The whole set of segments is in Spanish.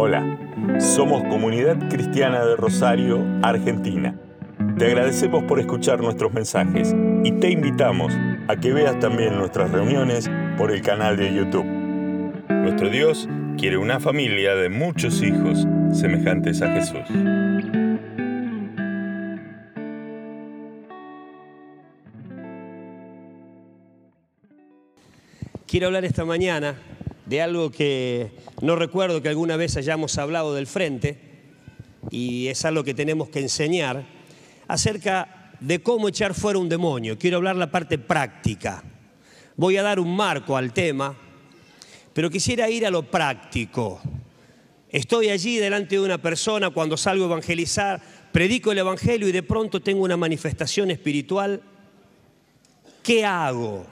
Hola, somos Comunidad Cristiana de Rosario, Argentina. Te agradecemos por escuchar nuestros mensajes y te invitamos a que veas también nuestras reuniones por el canal de YouTube. Nuestro Dios quiere una familia de muchos hijos semejantes a Jesús. Quiero hablar esta mañana de algo que no recuerdo que alguna vez hayamos hablado del frente, y es algo que tenemos que enseñar, acerca de cómo echar fuera un demonio. Quiero hablar la parte práctica. Voy a dar un marco al tema, pero quisiera ir a lo práctico. Estoy allí delante de una persona cuando salgo a evangelizar, predico el Evangelio y de pronto tengo una manifestación espiritual. ¿Qué hago?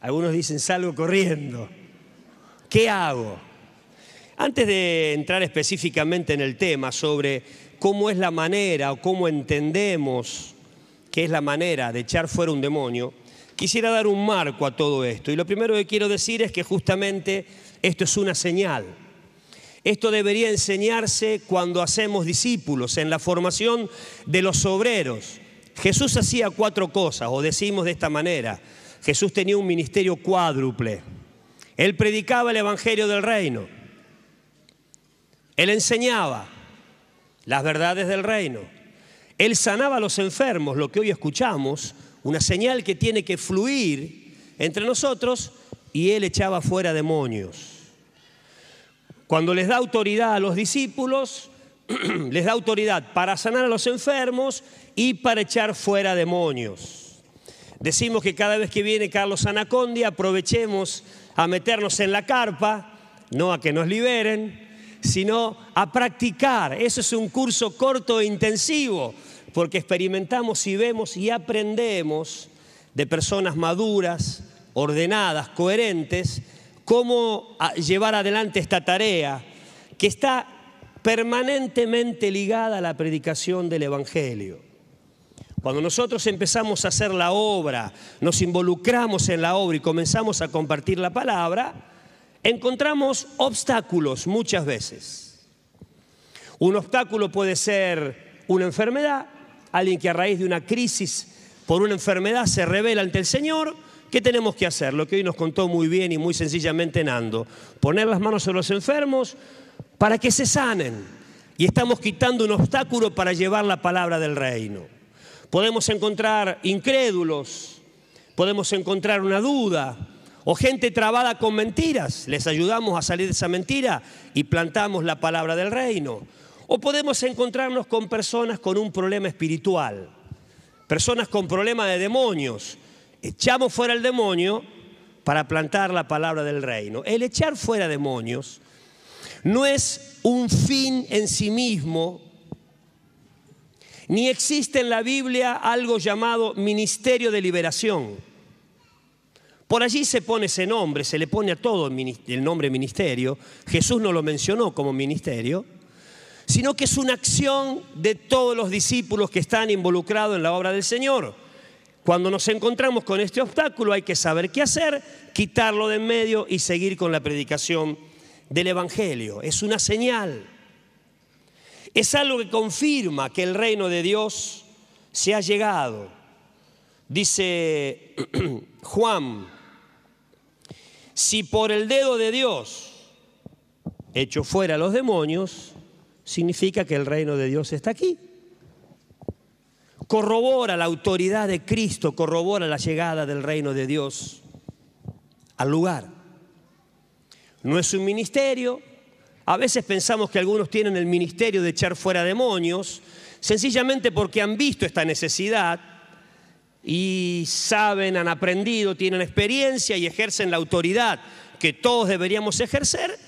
Algunos dicen salgo corriendo. ¿Qué hago? Antes de entrar específicamente en el tema sobre cómo es la manera o cómo entendemos qué es la manera de echar fuera un demonio, quisiera dar un marco a todo esto. Y lo primero que quiero decir es que justamente esto es una señal. Esto debería enseñarse cuando hacemos discípulos, en la formación de los obreros. Jesús hacía cuatro cosas, o decimos de esta manera. Jesús tenía un ministerio cuádruple. Él predicaba el Evangelio del Reino. Él enseñaba las verdades del reino. Él sanaba a los enfermos, lo que hoy escuchamos, una señal que tiene que fluir entre nosotros, y él echaba fuera demonios. Cuando les da autoridad a los discípulos, les da autoridad para sanar a los enfermos y para echar fuera demonios. Decimos que cada vez que viene Carlos Anacondia aprovechemos a meternos en la carpa, no a que nos liberen, sino a practicar. Eso es un curso corto e intensivo, porque experimentamos y vemos y aprendemos de personas maduras, ordenadas, coherentes, cómo llevar adelante esta tarea que está permanentemente ligada a la predicación del Evangelio. Cuando nosotros empezamos a hacer la obra, nos involucramos en la obra y comenzamos a compartir la palabra, encontramos obstáculos muchas veces. Un obstáculo puede ser una enfermedad, alguien que a raíz de una crisis por una enfermedad se revela ante el Señor. ¿Qué tenemos que hacer? Lo que hoy nos contó muy bien y muy sencillamente Nando. Poner las manos sobre los enfermos para que se sanen. Y estamos quitando un obstáculo para llevar la palabra del reino. Podemos encontrar incrédulos, podemos encontrar una duda, o gente trabada con mentiras, les ayudamos a salir de esa mentira y plantamos la palabra del reino. O podemos encontrarnos con personas con un problema espiritual, personas con problema de demonios. Echamos fuera el demonio para plantar la palabra del reino. El echar fuera demonios no es un fin en sí mismo, ni existe en la Biblia algo llamado ministerio de liberación. Por allí se pone ese nombre, se le pone a todo el nombre ministerio. Jesús no lo mencionó como ministerio, sino que es una acción de todos los discípulos que están involucrados en la obra del Señor. Cuando nos encontramos con este obstáculo hay que saber qué hacer, quitarlo de en medio y seguir con la predicación del Evangelio. Es una señal. Es algo que confirma que el reino de Dios se ha llegado. Dice Juan si por el dedo de Dios echo fuera los demonios, significa que el reino de Dios está aquí. Corrobora la autoridad de Cristo, corrobora la llegada del reino de Dios al lugar. No es un ministerio. A veces pensamos que algunos tienen el ministerio de echar fuera demonios, sencillamente porque han visto esta necesidad y saben, han aprendido, tienen experiencia y ejercen la autoridad que todos deberíamos ejercer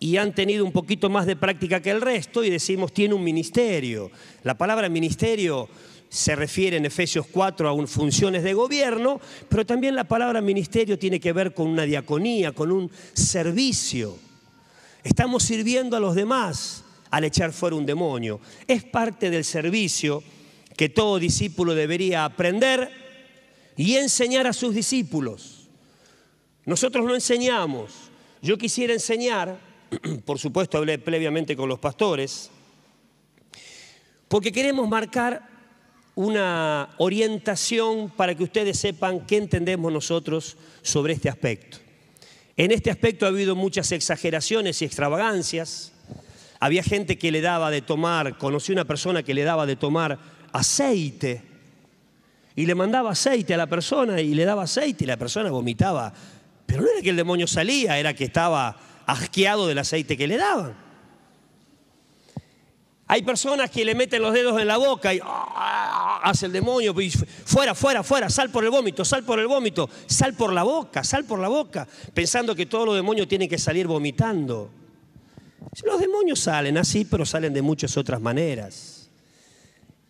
y han tenido un poquito más de práctica que el resto y decimos tiene un ministerio. La palabra ministerio se refiere en Efesios 4 a funciones de gobierno, pero también la palabra ministerio tiene que ver con una diaconía, con un servicio. Estamos sirviendo a los demás al echar fuera un demonio. Es parte del servicio que todo discípulo debería aprender y enseñar a sus discípulos. Nosotros no enseñamos. Yo quisiera enseñar por supuesto hablé previamente con los pastores, porque queremos marcar una orientación para que ustedes sepan qué entendemos nosotros sobre este aspecto. En este aspecto ha habido muchas exageraciones y extravagancias. Había gente que le daba de tomar, conocí una persona que le daba de tomar aceite y le mandaba aceite a la persona y le daba aceite y la persona vomitaba. Pero no era que el demonio salía, era que estaba asqueado del aceite que le daban. Hay personas que le meten los dedos en la boca y ¡ah! hace el demonio, fuera, fuera, fuera, sal por el vómito, sal por el vómito, sal por la boca, sal por la boca, pensando que todos los demonios tienen que salir vomitando. Los demonios salen así, pero salen de muchas otras maneras.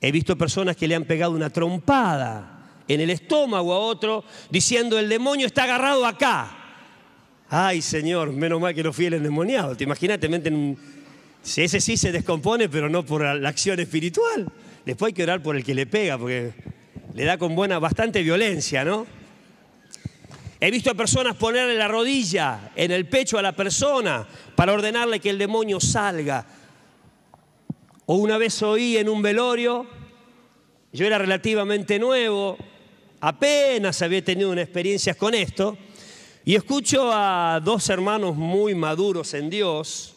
He visto personas que le han pegado una trompada en el estómago a otro diciendo el demonio está agarrado acá. Ay, Señor, menos mal que no fui el endemoniado. Te imaginas, te meten un si ese sí se descompone, pero no por la acción espiritual. Después hay que orar por el que le pega, porque le da con buena, bastante violencia, ¿no? He visto a personas ponerle la rodilla en el pecho a la persona para ordenarle que el demonio salga. O una vez oí en un velorio, yo era relativamente nuevo, apenas había tenido una experiencia con esto, y escucho a dos hermanos muy maduros en Dios,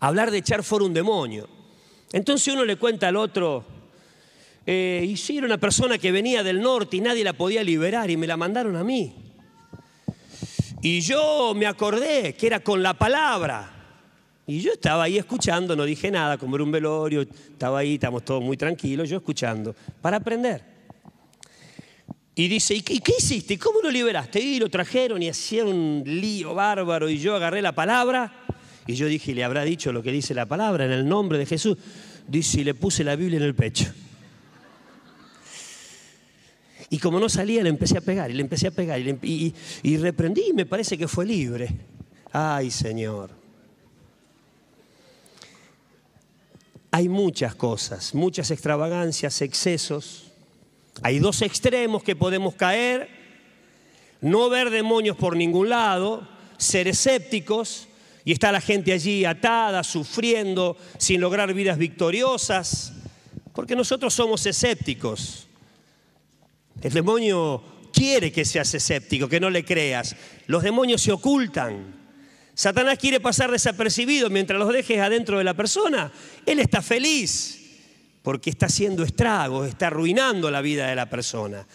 hablar de echar fuera un demonio. Entonces uno le cuenta al otro, eh, y era una persona que venía del norte y nadie la podía liberar y me la mandaron a mí. Y yo me acordé que era con la palabra. Y yo estaba ahí escuchando, no dije nada, como era un velorio, estaba ahí, estamos todos muy tranquilos, yo escuchando, para aprender. Y dice, ¿y qué, hiciste? ¿Cómo lo liberaste? Y lo trajeron y hacían un lío bárbaro y yo agarré la palabra y yo dije, ¿le habrá dicho lo que dice la palabra en el nombre de Jesús? Dice, y le puse la Biblia en el pecho. Y como no salía, le empecé a pegar, y le empecé a pegar, y, y reprendí, y me parece que fue libre. Ay, Señor. Hay muchas cosas, muchas extravagancias, excesos. Hay dos extremos que podemos caer. No ver demonios por ningún lado, ser escépticos y está la gente allí atada, sufriendo, sin lograr vidas victoriosas, porque nosotros somos escépticos. El demonio quiere que seas escéptico, que no le creas. Los demonios se ocultan. Satanás quiere pasar desapercibido mientras los dejes adentro de la persona. Él está feliz porque está haciendo estragos, está arruinando la vida de la persona.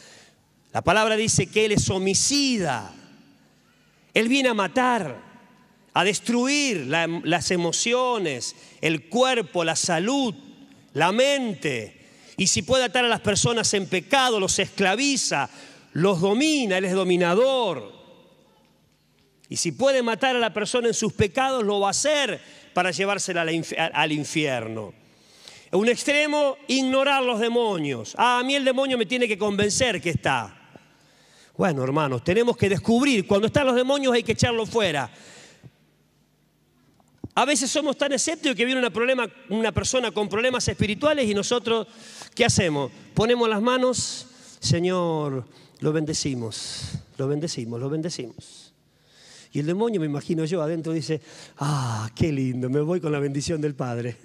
La palabra dice que Él es homicida. Él viene a matar a destruir las emociones, el cuerpo, la salud, la mente. Y si puede atar a las personas en pecado, los esclaviza, los domina, Él es dominador. Y si puede matar a la persona en sus pecados, lo va a hacer para llevársela al infierno. Un extremo, ignorar los demonios. Ah, a mí el demonio me tiene que convencer que está. Bueno, hermanos, tenemos que descubrir, cuando están los demonios hay que echarlo fuera. A veces somos tan escépticos que viene una, persona con problemas espirituales y nosotros, ¿qué hacemos? Ponemos las manos, Señor, lo bendecimos, lo bendecimos, lo bendecimos. Y el demonio, me imagino yo, adentro dice, ah, qué lindo, me voy con la bendición del Padre.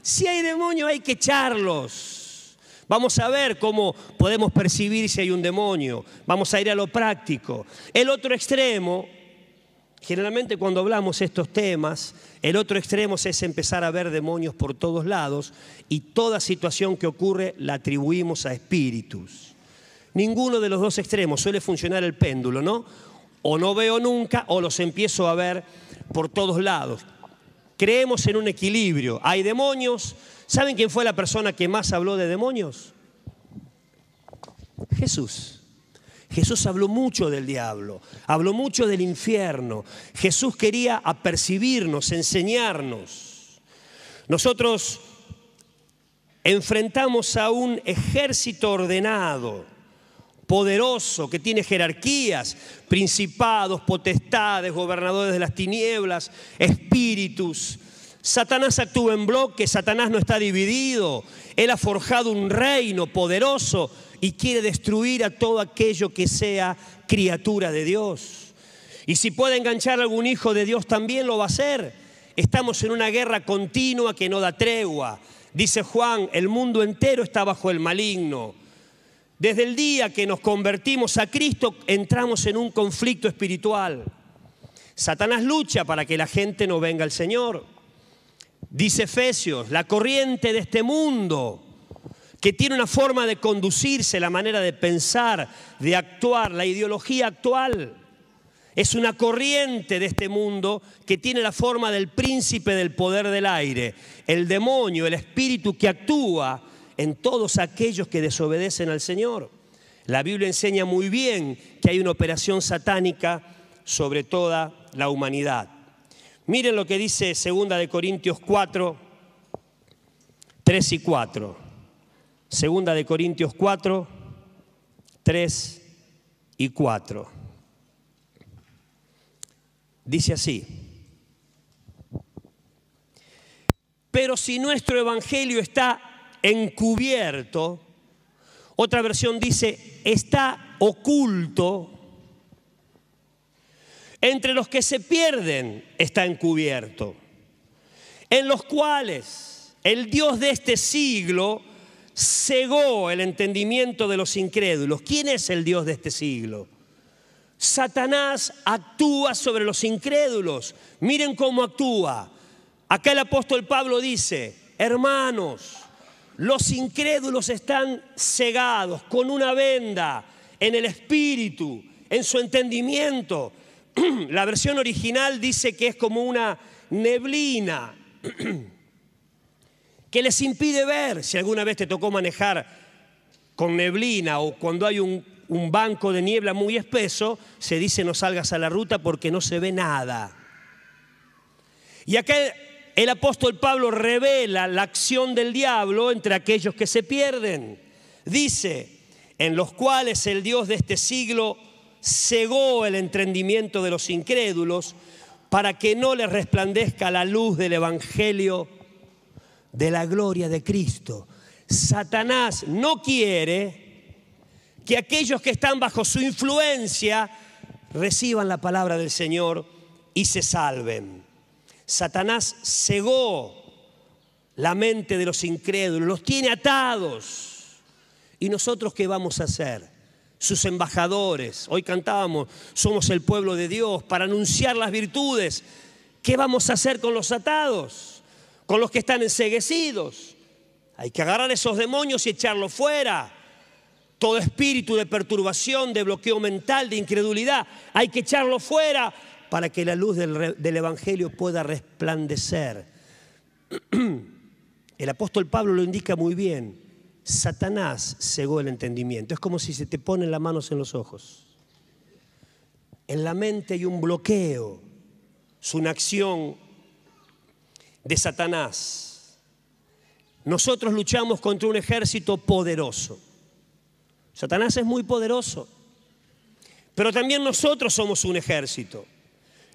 Si hay demonios hay que echarlos. Vamos a ver cómo podemos percibir si hay un demonio. Vamos a ir a lo práctico. El otro extremo Generalmente cuando hablamos estos temas, el otro extremo es empezar a ver demonios por todos lados y toda situación que ocurre la atribuimos a espíritus. Ninguno de los dos extremos suele funcionar el péndulo, ¿no? O no veo nunca o los empiezo a ver por todos lados. Creemos en un equilibrio. Hay demonios. ¿Saben quién fue la persona que más habló de demonios? Jesús. Jesús habló mucho del diablo, habló mucho del infierno. Jesús quería apercibirnos, enseñarnos. Nosotros enfrentamos a un ejército ordenado, poderoso, que tiene jerarquías, principados, potestades, gobernadores de las tinieblas, espíritus. Satanás actúa en bloque, Satanás no está dividido. Él ha forjado un reino poderoso y quiere destruir a todo aquello que sea criatura de Dios. Y si puede enganchar a algún hijo de Dios también lo va a hacer. Estamos en una guerra continua que no da tregua. Dice Juan, el mundo entero está bajo el maligno. Desde el día que nos convertimos a Cristo entramos en un conflicto espiritual. Satanás lucha para que la gente no venga al Señor. Dice Efesios, la corriente de este mundo que tiene una forma de conducirse, la manera de pensar, de actuar, la ideología actual. Es una corriente de este mundo que tiene la forma del príncipe del poder del aire, el demonio, el espíritu que actúa en todos aquellos que desobedecen al Señor. La Biblia enseña muy bien que hay una operación satánica sobre toda la humanidad. Miren lo que dice 2 de Corintios 4, 3 y 4. Segunda de Corintios 4, 3 y 4. Dice así, pero si nuestro evangelio está encubierto, otra versión dice, está oculto, entre los que se pierden está encubierto, en los cuales el Dios de este siglo cegó el entendimiento de los incrédulos. ¿Quién es el Dios de este siglo? Satanás actúa sobre los incrédulos. Miren cómo actúa. Acá el apóstol Pablo dice, hermanos, los incrédulos están cegados con una venda en el espíritu, en su entendimiento. La versión original dice que es como una neblina que les impide ver. Si alguna vez te tocó manejar con neblina o cuando hay un banco de niebla muy espeso, se dice no salgas a la ruta porque no se ve nada. Y acá el apóstol Pablo revela la acción del diablo entre aquellos que se pierden. Dice, en los cuales el Dios de este siglo cegó el entendimiento de los incrédulos para que no les resplandezca la luz del Evangelio de la gloria de Cristo. Satanás no quiere que aquellos que están bajo su influencia reciban la palabra del Señor y se salven. Satanás cegó la mente de los incrédulos, los tiene atados. ¿Y nosotros qué vamos a hacer? Sus embajadores. Hoy cantábamos, somos el pueblo de Dios para anunciar las virtudes. ¿Qué vamos a hacer con los atados? Con los que están enseguecidos. Hay que agarrar esos demonios y echarlos fuera todo espíritu de perturbación, de bloqueo mental, de incredulidad, hay que echarlo fuera para que la luz del, Evangelio pueda resplandecer. El apóstol Pablo lo indica muy bien. Satanás cegó el entendimiento. Es como si se te ponen las manos en los ojos. En la mente hay un bloqueo. Es una acción de Satanás. Nosotros luchamos contra un ejército poderoso. Satanás es muy poderoso, pero también nosotros somos un ejército.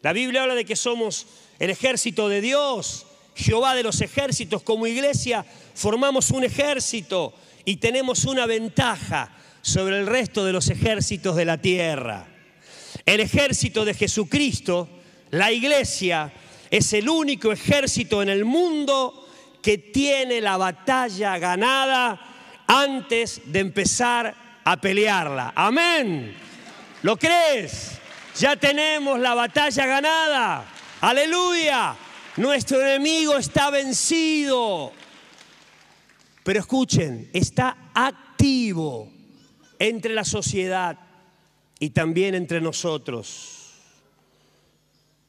La Biblia habla de que somos el ejército de Dios, Jehová de los ejércitos. Como iglesia formamos un ejército y tenemos una ventaja sobre el resto de los ejércitos de la tierra. El ejército de Jesucristo, la iglesia, es el único ejército en el mundo que tiene la batalla ganada antes de empezar a pelearla. Amén. ¿Lo crees? Ya tenemos la batalla ganada. Aleluya. Nuestro enemigo está vencido. Pero escuchen, está activo entre la sociedad y también entre nosotros.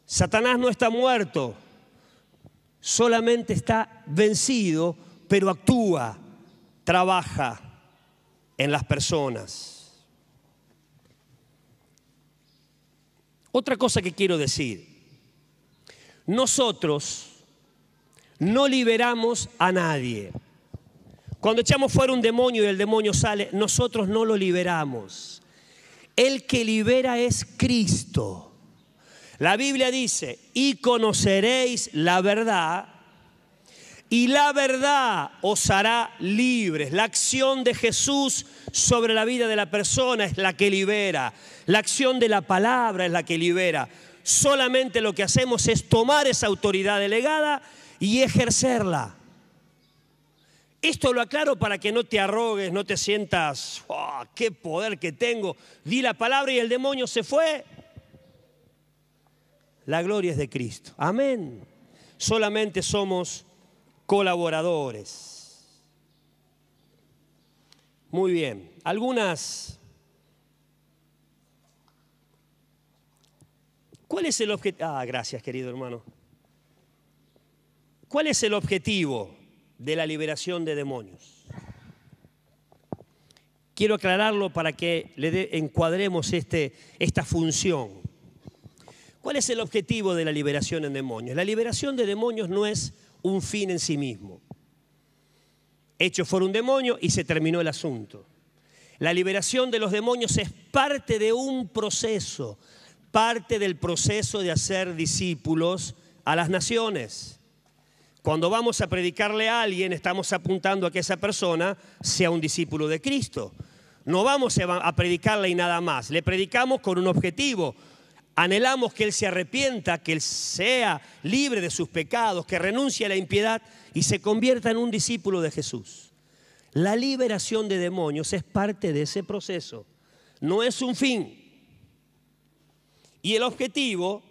Satanás no está muerto, solamente está vencido, pero actúa, trabaja en las personas. Otra cosa que quiero decir, nosotros no liberamos a nadie. Cuando echamos fuera un demonio y el demonio sale, nosotros no lo liberamos. El que libera es Cristo. La Biblia dice, y conoceréis la verdad, y la verdad os hará libres. La acción de Jesús sobre la vida de la persona es la que libera. La acción de la palabra es la que libera. Solamente lo que hacemos es tomar esa autoridad delegada y ejercerla. Esto lo aclaro para que no te arrogues, no te sientas, oh, qué poder que tengo. Di la palabra y el demonio se fue. La gloria es de Cristo. Amén. Solamente somos colaboradores. Muy bien, algunas... ¿Cuál es el objetivo? Ah, gracias querido hermano. ¿Cuál es el objetivo de la liberación de demonios? Quiero aclararlo para que le encuadremos este, esta función. ¿Cuál es el objetivo de la liberación de demonios? La liberación de demonios no es un fin en sí mismo. Hecho por un demonio y se terminó el asunto. La liberación de los demonios es parte de un proceso, parte del proceso de hacer discípulos a las naciones. Cuando vamos a predicarle a alguien, estamos apuntando a que esa persona sea un discípulo de Cristo. No vamos a predicarle y nada más. Le predicamos con un objetivo, Anhelamos que Él se arrepienta, que Él sea libre de sus pecados, que renuncie a la impiedad y se convierta en un discípulo de Jesús. La liberación de demonios es parte de ese proceso, no es un fin. Y el objetivo,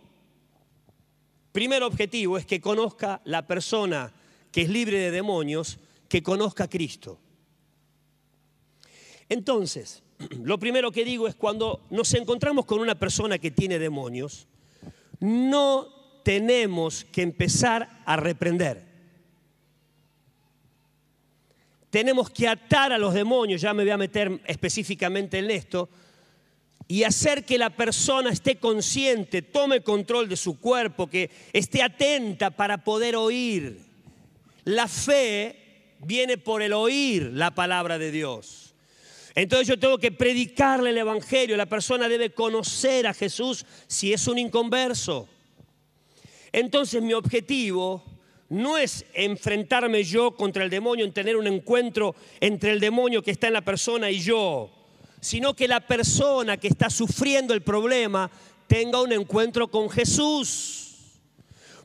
primer objetivo, es que conozca la persona que es libre de demonios, que conozca a Cristo. Entonces, lo primero que digo es cuando nos encontramos con una persona que tiene demonios, no tenemos que empezar a reprender. Tenemos que atar a los demonios, ya me voy a meter específicamente en esto, y hacer que la persona esté consciente, tome control de su cuerpo, que esté atenta para poder oír. La fe viene por el oír la palabra de Dios. Entonces yo tengo que predicarle el Evangelio. La persona debe conocer a Jesús si es un inconverso. Entonces mi objetivo no es enfrentarme yo contra el demonio, en tener un encuentro entre el demonio que está en la persona y yo, sino que la persona que está sufriendo el problema tenga un encuentro con Jesús.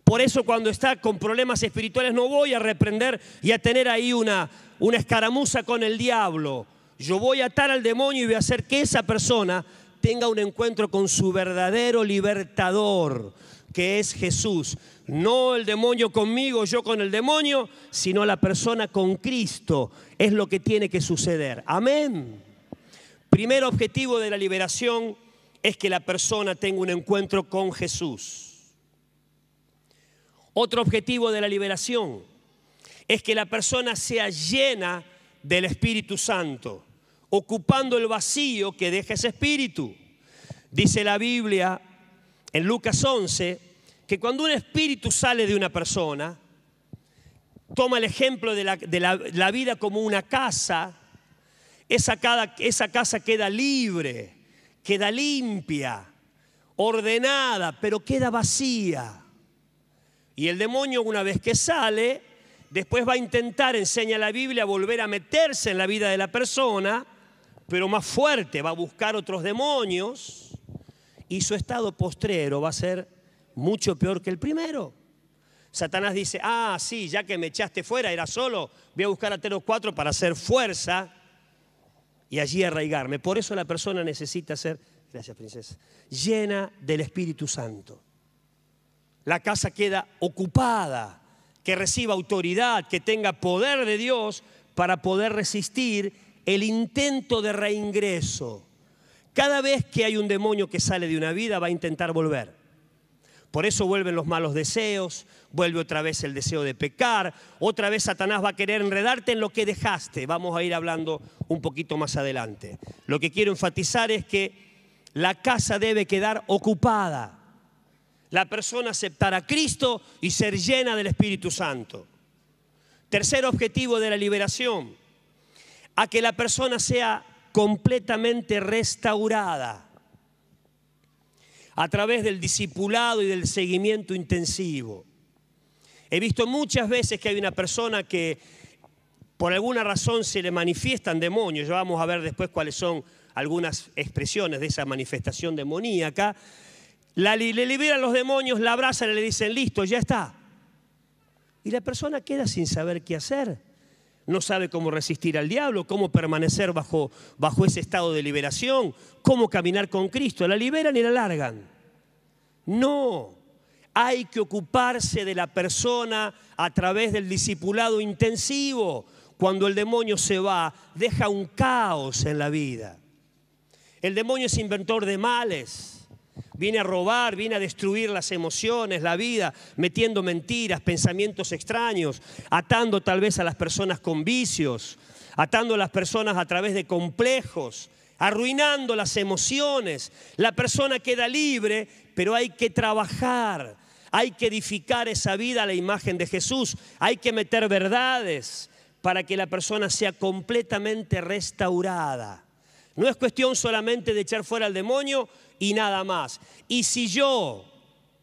Por eso cuando está con problemas espirituales no voy a reprender y a tener ahí una, una escaramuza con el diablo yo voy a atar al demonio y voy a hacer que esa persona tenga un encuentro con su verdadero libertador, que es Jesús. No el demonio conmigo, yo con el demonio, sino la persona con Cristo. Es lo que tiene que suceder. Amén. Primer objetivo de la liberación es que la persona tenga un encuentro con Jesús. Otro objetivo de la liberación es que la persona sea llena del Espíritu Santo ocupando el vacío que deja ese espíritu. Dice la Biblia en Lucas 11 que cuando un espíritu sale de una persona, toma el ejemplo de la, vida como una casa, esa, esa casa queda libre, queda limpia, ordenada, pero queda vacía. Y el demonio una vez que sale, después va a intentar, enseña la Biblia, volver a meterse en la vida de la persona pero más fuerte, va a buscar otros demonios y su estado postrero va a ser mucho peor que el primero. Satanás dice, ah, sí, ya que me echaste fuera, era solo, voy a buscar a Teros 4 para hacer fuerza y allí arraigarme. Por eso la persona necesita ser, gracias princesa, llena del Espíritu Santo. La casa queda ocupada, que reciba autoridad, que tenga poder de Dios para poder resistir el intento de reingreso. Cada vez que hay un demonio que sale de una vida va a intentar volver. Por eso vuelven los malos deseos, vuelve otra vez el deseo de pecar, otra vez Satanás va a querer enredarte en lo que dejaste. Vamos a ir hablando un poquito más adelante. Lo que quiero enfatizar es que la casa debe quedar ocupada. La persona aceptar a Cristo y ser llena del Espíritu Santo. Tercer objetivo de la liberación, a que la persona sea completamente restaurada a través del discipulado y del seguimiento intensivo. He visto muchas veces que hay una persona que por alguna razón se le manifiestan demonios. Ya vamos a ver después cuáles son algunas expresiones de esa manifestación demoníaca. La, le liberan los demonios, la abrazan y le dicen, listo, ya está. Y la persona queda sin saber qué hacer. No sabe cómo resistir al diablo, cómo permanecer bajo, bajo ese estado de liberación, cómo caminar con Cristo. La liberan y la largan. No, hay que ocuparse de la persona a través del discipulado intensivo. Cuando el demonio se va, deja un caos en la vida. El demonio es inventor de males. Viene a robar, viene a destruir las emociones, la vida, metiendo mentiras, pensamientos extraños, atando tal vez a las personas con vicios, atando a las personas a través de complejos, arruinando las emociones. La persona queda libre, pero hay que trabajar, hay que edificar esa vida a la imagen de Jesús, hay que meter verdades para que la persona sea completamente restaurada. No es cuestión solamente de echar fuera al demonio y nada más. Y si yo,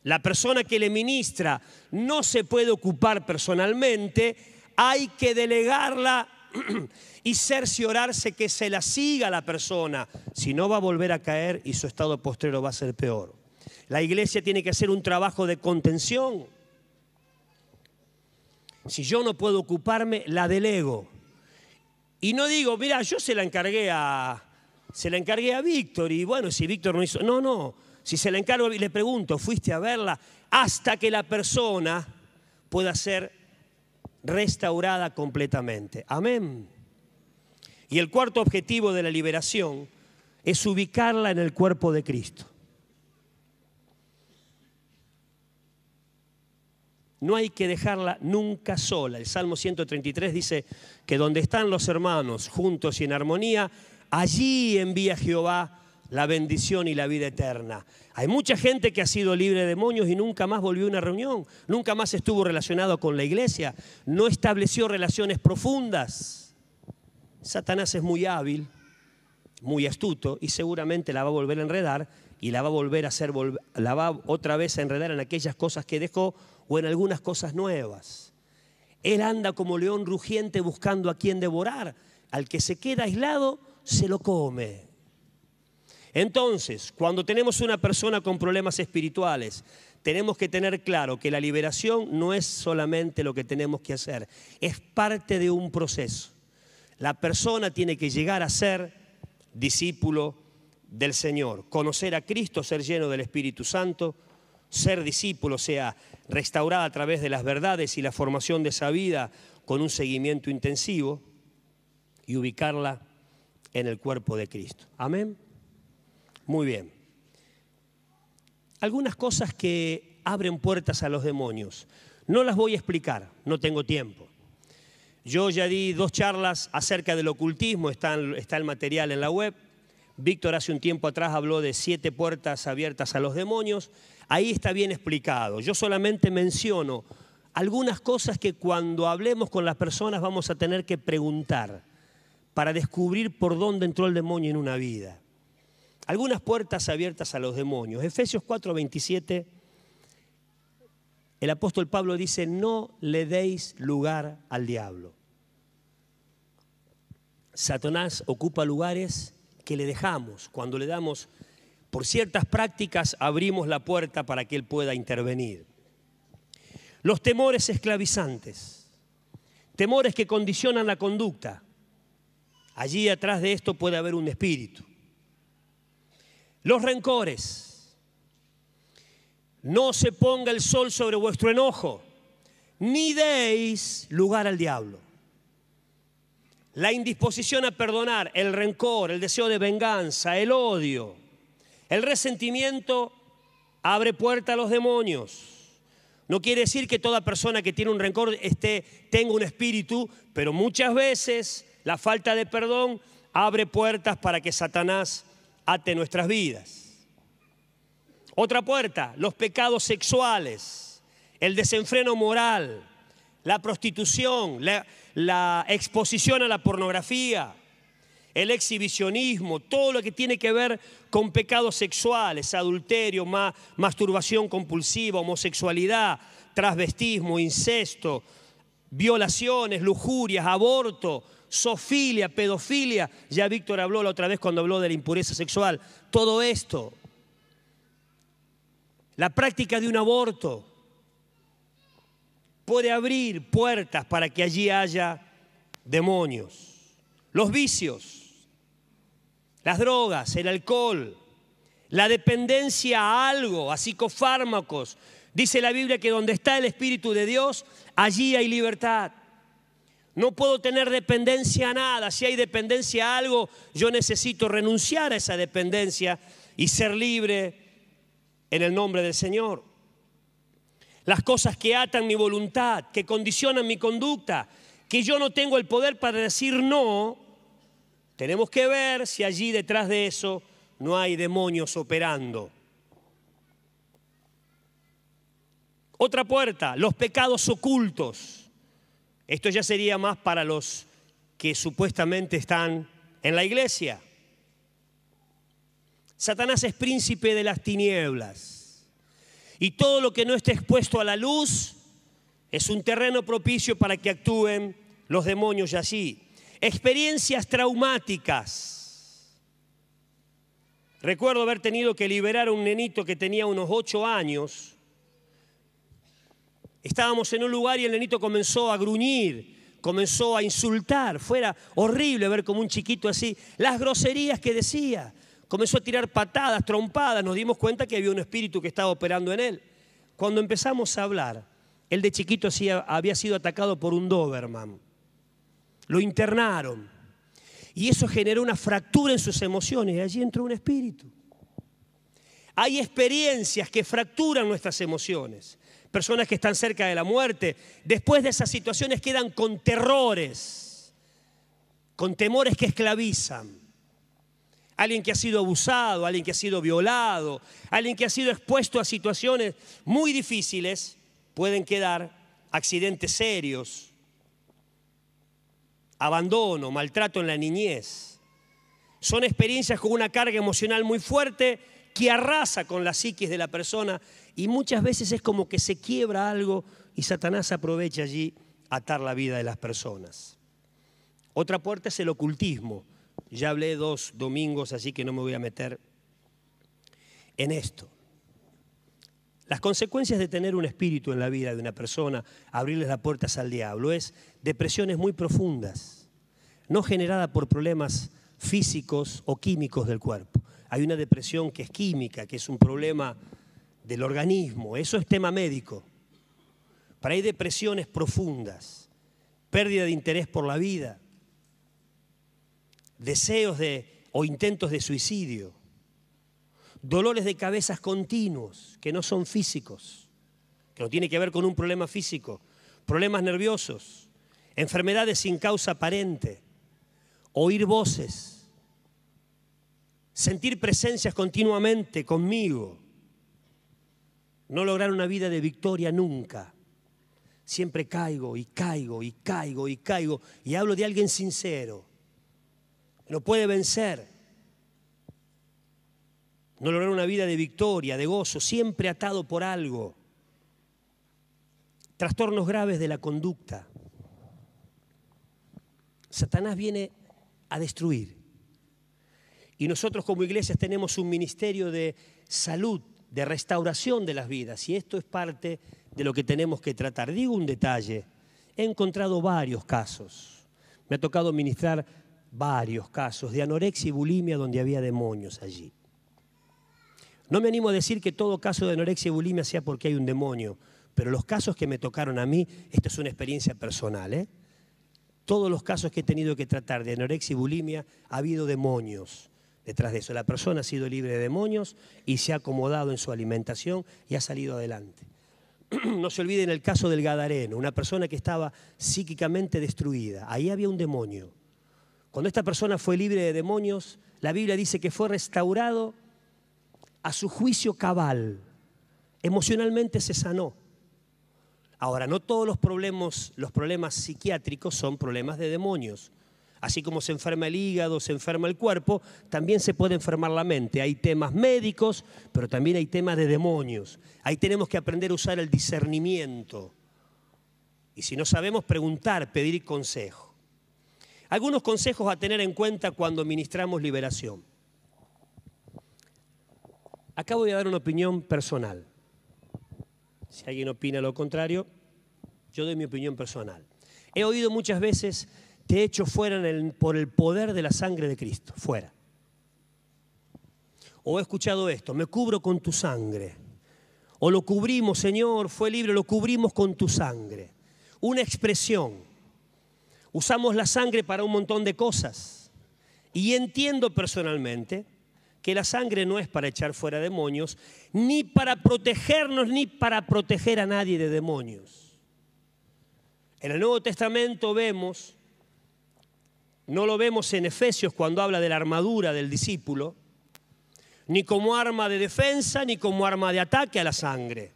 la persona que le ministra, no se puede ocupar personalmente, hay que delegarla y cerciorarse que se la siga la persona, si no va a volver a caer y su estado postrero va a ser peor. La iglesia tiene que hacer un trabajo de contención. Si yo no puedo ocuparme, la delego. Y no digo, mira, yo se la encargué a, se la encargué a Víctor y bueno, si Víctor no hizo, no, no, si se la encargo y le pregunto, fuiste a verla hasta que la persona pueda ser restaurada completamente. Amén. Y el cuarto objetivo de la liberación es ubicarla en el cuerpo de Cristo. No hay que dejarla nunca sola. El Salmo 133 dice que donde están los hermanos juntos y en armonía, allí envía Jehová la bendición y la vida eterna. Hay mucha gente que ha sido libre de demonios y nunca más volvió a una reunión, nunca más estuvo relacionado con la iglesia, no estableció relaciones profundas. Satanás es muy hábil, muy astuto y seguramente la va a volver a enredar y la va a volver a hacer, la va otra vez a enredar en aquellas cosas que dejó o en algunas cosas nuevas. Él anda como león rugiente buscando a quien devorar. Al que se queda aislado, se lo come. Entonces, cuando tenemos una persona con problemas espirituales, tenemos que tener claro que la liberación no es solamente lo que tenemos que hacer, es parte de un proceso. La persona tiene que llegar a ser discípulo del Señor, conocer a Cristo, ser lleno del Espíritu Santo, ser discípulo, sea restaurada a través de las verdades y la formación de esa vida con un seguimiento intensivo y ubicarla en el cuerpo de Cristo. Amén. Muy bien. Algunas cosas que abren puertas a los demonios. No las voy a explicar, no tengo tiempo. Yo ya di dos charlas acerca del ocultismo, está, el material en la web. Víctor hace un tiempo atrás habló de siete puertas abiertas a los demonios. Ahí está bien explicado. Yo solamente menciono algunas cosas que cuando hablemos con las personas vamos a tener que preguntar para descubrir por dónde entró el demonio en una vida. Algunas puertas abiertas a los demonios. Efesios 4:27, el apóstol Pablo dice, no le deis lugar al diablo. Satanás ocupa lugares que le dejamos. Cuando le damos, por ciertas prácticas, abrimos la puerta para que él pueda intervenir. Los temores esclavizantes, temores que condicionan la conducta. Allí atrás de esto puede haber un espíritu. Los rencores. No se ponga el sol sobre vuestro enojo, ni deis lugar al diablo. La indisposición a perdonar, el rencor, el deseo de venganza, el odio, el resentimiento abre puerta a los demonios. No quiere decir que toda persona que tiene un rencor esté, tenga un espíritu, pero muchas veces la falta de perdón abre puertas para que Satanás ate nuestras vidas. Otra puerta, los pecados sexuales, el desenfreno moral, la prostitución, la, exposición a la pornografía, el exhibicionismo, todo lo que tiene que ver con pecados sexuales, adulterio, masturbación compulsiva, homosexualidad, transvestismo, incesto, violaciones, lujurias, aborto, sofilia, pedofilia. Ya Víctor habló la otra vez cuando habló de la impureza sexual. Todo esto. La práctica de un aborto puede abrir puertas para que allí haya demonios. Los vicios, las drogas, el alcohol, la dependencia a algo, a psicofármacos. Dice la Biblia que donde está el Espíritu de Dios, allí hay libertad. No puedo tener dependencia a nada. Si hay dependencia a algo, yo necesito renunciar a esa dependencia y ser libre en el nombre del Señor. Las cosas que atan mi voluntad, que condicionan mi conducta, que yo no tengo el poder para decir no, tenemos que ver si allí detrás de eso no hay demonios operando. Otra puerta, los pecados ocultos. Esto ya sería más para los que supuestamente están en la iglesia. Satanás es príncipe de las tinieblas. Y todo lo que no esté expuesto a la luz es un terreno propicio para que actúen los demonios allí. Experiencias traumáticas. Recuerdo haber tenido que liberar a un nenito que tenía unos ocho años Estábamos en un lugar y el nenito comenzó a gruñir, comenzó a insultar. Fuera horrible ver como un chiquito así, las groserías que decía. Comenzó a tirar patadas, trompadas. Nos dimos cuenta que había un espíritu que estaba operando en él. Cuando empezamos a hablar, él de chiquito había sido atacado por un Doberman. Lo internaron. Y eso generó una fractura en sus emociones. Y allí entró un espíritu. Hay experiencias que fracturan nuestras emociones personas que están cerca de la muerte, después de esas situaciones quedan con terrores, con temores que esclavizan. Alguien que ha sido abusado, alguien que ha sido violado, alguien que ha sido expuesto a situaciones muy difíciles, pueden quedar accidentes serios, abandono, maltrato en la niñez. Son experiencias con una carga emocional muy fuerte que arrasa con la psiquis de la persona y muchas veces es como que se quiebra algo y Satanás aprovecha allí atar la vida de las personas. Otra puerta es el ocultismo. Ya hablé dos domingos, así que no me voy a meter en esto. Las consecuencias de tener un espíritu en la vida de una persona, abrirles las puertas al diablo, es depresiones muy profundas, no generadas por problemas físicos o químicos del cuerpo. Hay una depresión que es química, que es un problema del organismo, eso es tema médico. Pero hay depresiones profundas, pérdida de interés por la vida, deseos de, o intentos de suicidio, dolores de cabezas continuos que no son físicos, que no tiene que ver con un problema físico, problemas nerviosos, enfermedades sin causa aparente, oír voces, sentir presencias continuamente conmigo, no lograr una vida de victoria nunca. Siempre caigo y caigo y caigo y caigo. Y hablo de alguien sincero. No puede vencer. No lograr una vida de victoria, de gozo, siempre atado por algo. Trastornos graves de la conducta. Satanás viene a destruir. Y nosotros como iglesias tenemos un ministerio de salud de restauración de las vidas. Y esto es parte de lo que tenemos que tratar. Digo un detalle, he encontrado varios casos, me ha tocado ministrar varios casos de anorexia y bulimia donde había demonios allí. No me animo a decir que todo caso de anorexia y bulimia sea porque hay un demonio, pero los casos que me tocaron a mí, esto es una experiencia personal, ¿eh? todos los casos que he tenido que tratar de anorexia y bulimia ha habido demonios detrás de eso. La persona ha sido libre de demonios y se ha acomodado en su alimentación y ha salido adelante. No se olviden el caso del Gadareno, una persona que estaba psíquicamente destruida. Ahí había un demonio. Cuando esta persona fue libre de demonios, la Biblia dice que fue restaurado a su juicio cabal. Emocionalmente se sanó. Ahora, no todos los problemas, los problemas psiquiátricos son problemas de demonios. Así como se enferma el hígado, se enferma el cuerpo, también se puede enfermar la mente. Hay temas médicos, pero también hay temas de demonios. Ahí tenemos que aprender a usar el discernimiento. Y si no sabemos, preguntar, pedir consejo. Algunos consejos a tener en cuenta cuando ministramos liberación. Acabo de dar una opinión personal. Si alguien opina lo contrario, yo doy mi opinión personal. He oído muchas veces te he hecho fuera por el poder de la sangre de Cristo, fuera. O he escuchado esto, me cubro con tu sangre. O lo cubrimos, Señor, fue libre, lo cubrimos con tu sangre. Una expresión. Usamos la sangre para un montón de cosas. Y entiendo personalmente que la sangre no es para echar fuera demonios, ni para protegernos, ni para proteger a nadie de demonios. En el Nuevo Testamento vemos no lo vemos en Efesios cuando habla de la armadura del discípulo, ni como arma de defensa, ni como arma de ataque a la sangre.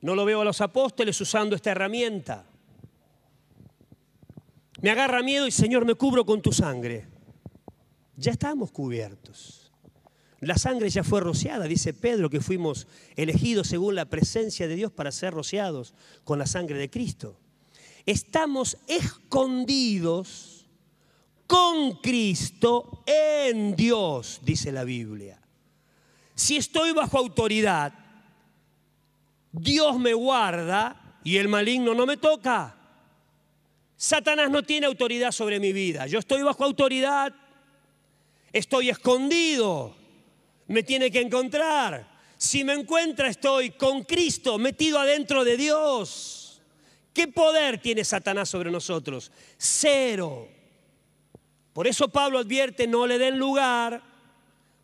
No lo veo a los apóstoles usando esta herramienta. Me agarra miedo y Señor, me cubro con tu sangre. Ya estamos cubiertos. La sangre ya fue rociada, dice Pedro, que fuimos elegidos según la presencia de Dios para ser rociados con la sangre de Cristo estamos escondidos con Cristo en Dios, dice la Biblia. Si estoy bajo autoridad, Dios me guarda y el maligno no me toca. Satanás no tiene autoridad sobre mi vida. Yo estoy bajo autoridad, estoy escondido, me tiene que encontrar. Si me encuentra, estoy con Cristo, metido adentro de Dios. ¿Qué poder tiene Satanás sobre nosotros? Cero. Por eso Pablo advierte, no le den lugar,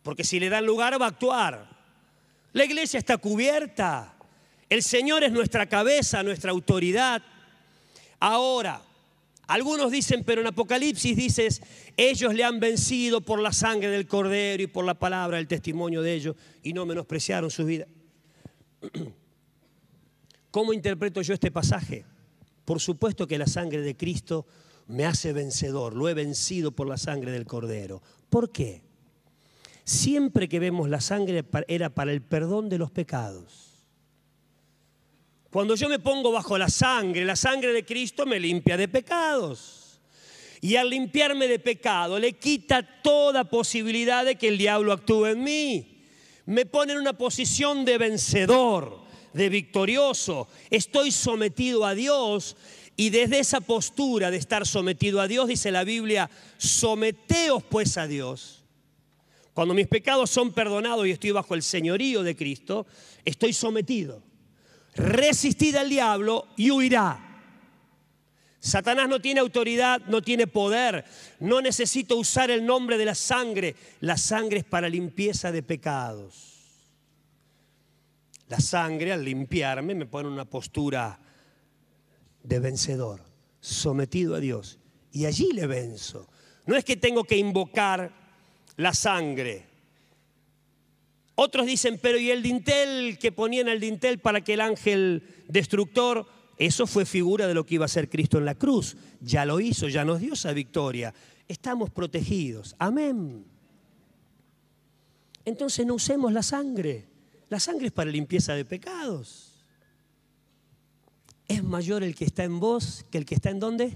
porque si le dan lugar va a actuar. La iglesia está cubierta. El Señor es nuestra cabeza, nuestra autoridad. Ahora, algunos dicen, pero en Apocalipsis dices, ellos le han vencido por la sangre del cordero y por la palabra, el testimonio de ellos, y no menospreciaron su vida. ¿Cómo interpreto yo este pasaje? Por supuesto que la sangre de Cristo me hace vencedor, lo he vencido por la sangre del Cordero. ¿Por qué? Siempre que vemos la sangre era para el perdón de los pecados. Cuando yo me pongo bajo la sangre, la sangre de Cristo me limpia de pecados. Y al limpiarme de pecado, le quita toda posibilidad de que el diablo actúe en mí. Me pone en una posición de vencedor de victorioso. Estoy sometido a Dios y desde esa postura de estar sometido a Dios, dice la Biblia, someteos pues a Dios. Cuando mis pecados son perdonados y estoy bajo el señorío de Cristo, estoy sometido. Resistid al diablo y huirá. Satanás no tiene autoridad, no tiene poder, no necesito usar el nombre de la sangre. La sangre es para limpieza de pecados. La sangre al limpiarme me pone en una postura de vencedor, sometido a Dios. Y allí le venzo. No es que tengo que invocar la sangre. Otros dicen, pero ¿y el dintel que ponían el dintel para que el ángel destructor, eso fue figura de lo que iba a ser Cristo en la cruz. Ya lo hizo, ya nos dio esa victoria. Estamos protegidos. Amén. Entonces no usemos la sangre. La sangre es para limpieza de pecados. ¿Es mayor el que está en vos que el que está en dónde?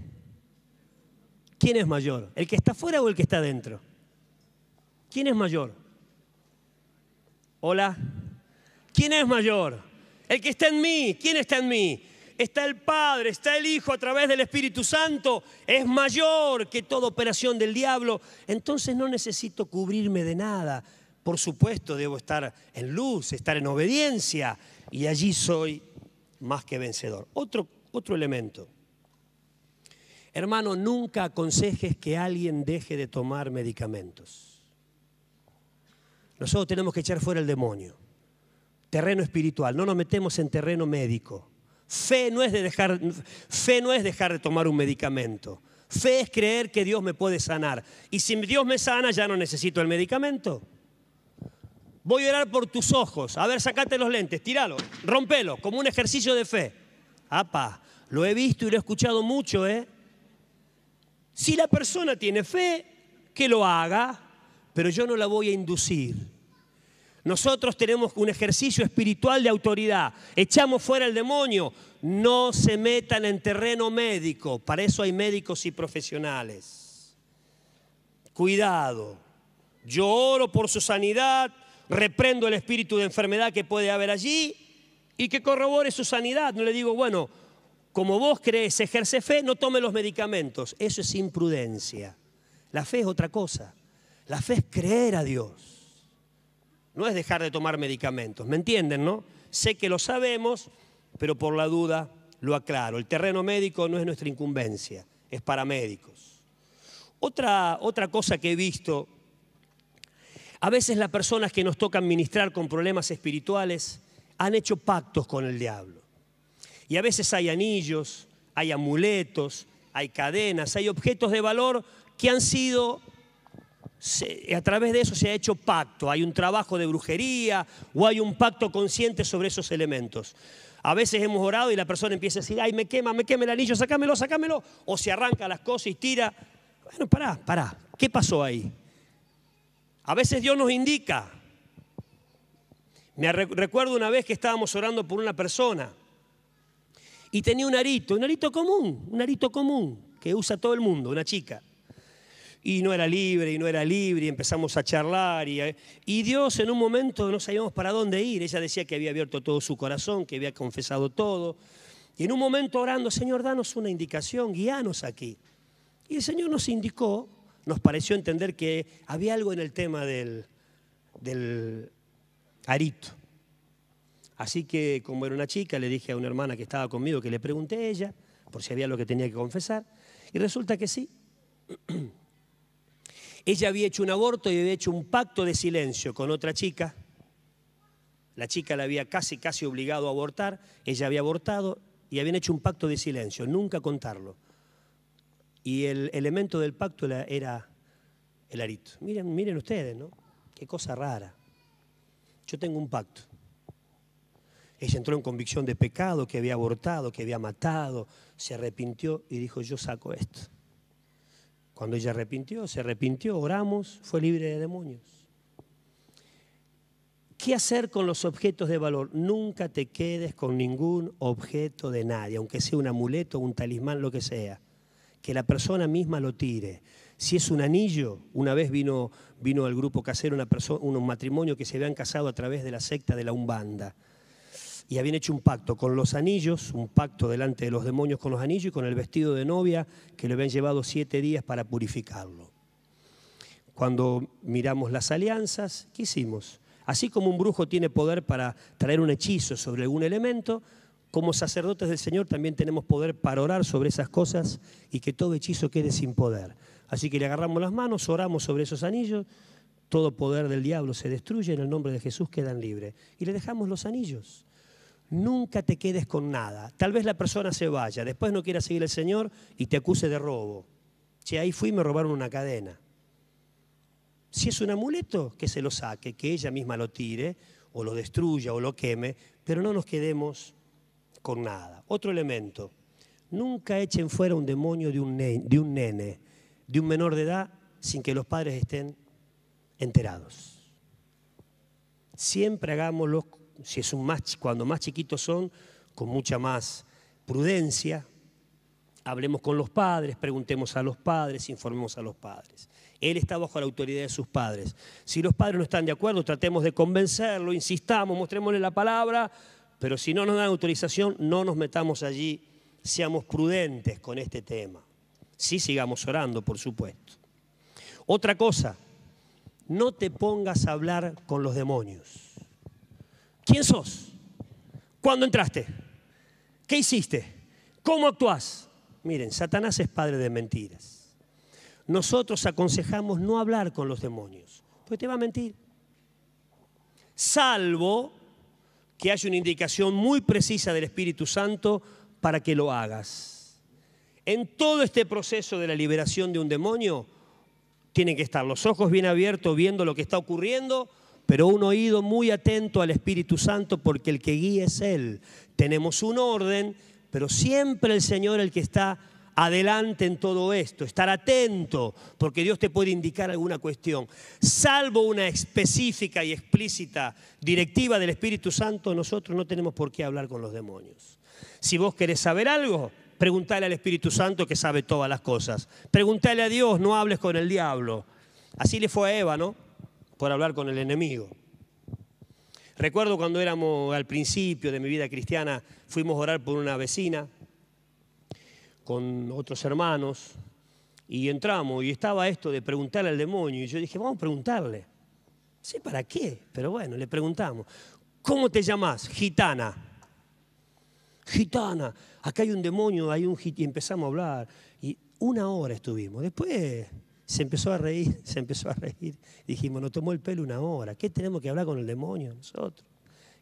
¿Quién es mayor? ¿El que está afuera o el que está adentro? ¿Quién es mayor? Hola. ¿Quién es mayor? El que está en mí. ¿Quién está en mí? Está el Padre, está el Hijo a través del Espíritu Santo. Es mayor que toda operación del diablo. Entonces no necesito cubrirme de nada. Por supuesto, debo estar en luz, estar en obediencia, y allí soy más que vencedor. Otro, otro elemento. Hermano, nunca aconsejes que alguien deje de tomar medicamentos. Nosotros tenemos que echar fuera el demonio. Terreno espiritual, no nos metemos en terreno médico. Fe no es de dejar, fe no es dejar de tomar un medicamento. Fe es creer que Dios me puede sanar. Y si Dios me sana, ya no necesito el medicamento. Voy a orar por tus ojos. A ver, sacate los lentes, tíralo, rompelo, como un ejercicio de fe. Apa, lo he visto y lo he escuchado mucho, ¿eh? Si la persona tiene fe, que lo haga, pero yo no la voy a inducir. Nosotros tenemos un ejercicio espiritual de autoridad. Echamos fuera el demonio. No se metan en terreno médico. Para eso hay médicos y profesionales. Cuidado. Yo oro por su sanidad, reprendo el espíritu de enfermedad que puede haber allí y que corrobore su sanidad. No le digo, bueno, como vos crees, ejerce fe, no tome los medicamentos. Eso es imprudencia. La fe es otra cosa. La fe es creer a Dios no es dejar de tomar medicamentos, ¿me entienden, no? Sé que lo sabemos, pero por la duda lo aclaro. El terreno médico no es nuestra incumbencia, es para médicos. Otra, otra cosa que he visto, a veces las personas que nos tocan ministrar con problemas espirituales han hecho pactos con el diablo. Y a veces hay anillos, hay amuletos, hay cadenas, hay objetos de valor que han sido a través de eso se ha hecho pacto, hay un trabajo de brujería o hay un pacto consciente sobre esos elementos. A veces hemos orado y la persona empieza a decir, ay, me quema, me quema el anillo, sácamelo, sácamelo, o se arranca las cosas y tira. Bueno, pará, pará, ¿qué pasó ahí? A veces Dios nos indica. Me recuerdo una vez que estábamos orando por una persona y tenía un arito, un arito común, un arito común que usa todo el mundo, una chica y no era libre, y no era libre, y empezamos a charlar. Y, eh, y, Dios en un momento no sabíamos para dónde ir. Ella decía que había abierto todo su corazón, que había confesado todo. Y en un momento orando, Señor, danos una indicación, guíanos aquí. Y el Señor nos indicó, nos pareció entender que había algo en el tema del, del arito. Así que como era una chica, le dije a una hermana que estaba conmigo que le pregunté a ella por si había lo que tenía que confesar. Y resulta que sí. Ella había hecho un aborto y había hecho un pacto de silencio con otra chica. La chica la había casi, casi obligado a abortar. Ella había abortado y habían hecho un pacto de silencio, nunca contarlo. Y el elemento del pacto era el arito. Miren, miren ustedes, ¿no? Qué cosa rara. Yo tengo un pacto. Ella entró en convicción de pecado, que había abortado, que había matado, se arrepintió y dijo, yo saco esto. Cuando ella arrepintió, se arrepintió, oramos, fue libre de demonios. ¿Qué hacer con los objetos de valor? Nunca te quedes con ningún objeto de nadie, aunque sea un amuleto, un talismán, lo que sea. Que la persona misma lo tire. Si es un anillo, una vez vino, vino al grupo casero una persona, un matrimonio que se habían casado a través de la secta de la Umbanda y habían hecho un pacto con los anillos, un pacto delante de los demonios con los anillos y con el vestido de novia que le habían llevado siete días para purificarlo. Cuando miramos las alianzas, ¿qué hicimos? Así como un brujo tiene poder para traer un hechizo sobre algún elemento, como sacerdotes del Señor también tenemos poder para orar sobre esas cosas y que todo hechizo quede sin poder. Así que le agarramos las manos, oramos sobre esos anillos, todo poder del diablo se destruye, en el nombre de Jesús quedan libres. Y le dejamos los anillos. Nunca te quedes con nada. Tal vez la persona se vaya, después no quiera seguir el Señor y te acuse de robo. Si ahí fui me robaron una cadena. Si es un amuleto, que se lo saque, que ella misma lo tire o lo destruya o lo queme, pero no nos quedemos con nada. Otro elemento, nunca echen fuera un demonio de un, nene, de un nene, de un menor de edad, sin que los padres estén enterados. Siempre hagámoslo si es un cuando más chiquitos son, con mucha más prudencia. Hablemos con los padres, preguntemos a los padres, informemos a los padres. Él está bajo la autoridad de sus padres. Si los padres no están de acuerdo, tratemos de convencerlo, insistamos, mostrémosle la palabra, pero si no nos dan autorización, no nos metamos allí, seamos prudentes con este tema. Sí sigamos orando, por supuesto. Otra cosa, no te pongas a hablar con los demonios. ¿Quién sos? ¿Cuándo entraste? ¿Qué hiciste? ¿Cómo actuás? Miren, Satanás es padre de mentiras. Nosotros aconsejamos no hablar con los demonios, porque te va a mentir. Salvo que haya una indicación muy precisa del Espíritu Santo para que lo hagas. En todo este proceso de la liberación de un demonio, tienen que estar los ojos bien abiertos viendo lo que está ocurriendo pero un oído muy atento al Espíritu Santo porque el que guía es Él. Tenemos un orden, pero siempre el Señor el que está adelante en todo esto, estar atento, porque Dios te puede indicar alguna cuestión. Salvo una específica y explícita directiva del Espíritu Santo, nosotros no tenemos por qué hablar con los demonios. Si vos querés saber algo, preguntale al Espíritu Santo que sabe todas las cosas. Preguntale a Dios, no hables con el diablo. Así le fue a Eva, ¿no? Por hablar con el enemigo. Recuerdo cuando éramos al principio de mi vida cristiana, fuimos a orar por una vecina con otros hermanos y entramos y estaba esto de preguntarle al demonio y yo dije, vamos a preguntarle. Sí, ¿para qué? Pero bueno, le preguntamos, ¿cómo te llamas? Gitana. Gitana, acá hay un demonio, hay un y empezamos a hablar y una hora estuvimos. Después se empezó a reír, se empezó a reír. Dijimos, nos tomó el pelo una hora. ¿Qué tenemos que hablar con el demonio nosotros?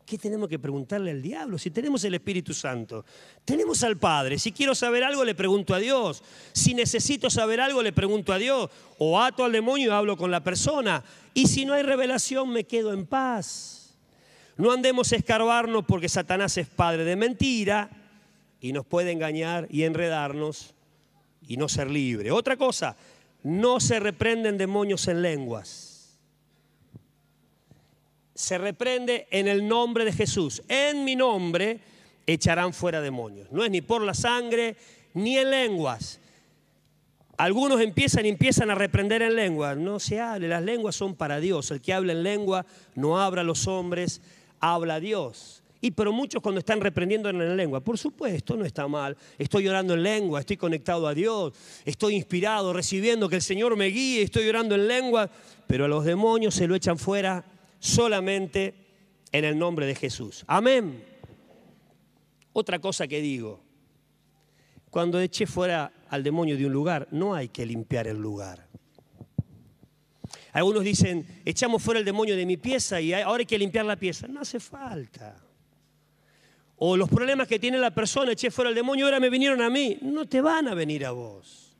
¿Qué tenemos que preguntarle al diablo? Si tenemos el Espíritu Santo, tenemos al Padre. Si quiero saber algo, le pregunto a Dios. Si necesito saber algo, le pregunto a Dios. O ato al demonio y hablo con la persona. Y si no hay revelación, me quedo en paz. No andemos a escarbarnos porque Satanás es padre de mentira y nos puede engañar y enredarnos y no ser libre. Otra cosa, no se reprenden demonios en lenguas se reprende en el nombre de Jesús. En mi nombre echarán fuera demonios. No es ni por la sangre ni en lenguas. Algunos empiezan y empiezan a reprender en lenguas. No se hable, las lenguas son para Dios. El que habla en lengua no habla a los hombres, habla a Dios. Y pero muchos cuando están reprendiendo en la lengua, por supuesto, no está mal. Estoy orando en lengua, estoy conectado a Dios, estoy inspirado, recibiendo que el Señor me guíe, estoy orando en lengua, pero a los demonios se lo echan fuera solamente en el nombre de Jesús. Amén. Otra cosa que digo, cuando eché fuera al demonio de un lugar, no hay que limpiar el lugar. Algunos dicen, echamos fuera el demonio de mi pieza y ahora hay que limpiar la pieza. No hace falta. O los problemas que tiene la persona, eché fuera el demonio, ahora me vinieron a mí. No te van a venir a vos.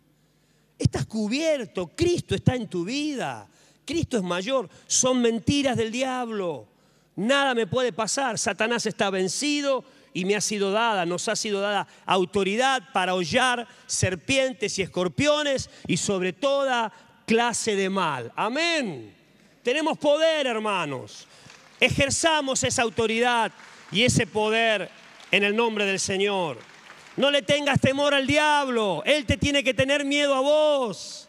Estás cubierto, Cristo está en tu vida. Cristo es mayor, son mentiras del diablo. Nada me puede pasar, Satanás está vencido y me ha sido dada, nos ha sido dada autoridad para hollar serpientes y escorpiones y sobre toda clase de mal. Amén. Tenemos poder, hermanos. Ejerzamos esa autoridad y ese poder en el nombre del Señor. No le tengas temor al diablo, Él te tiene que tener miedo a vos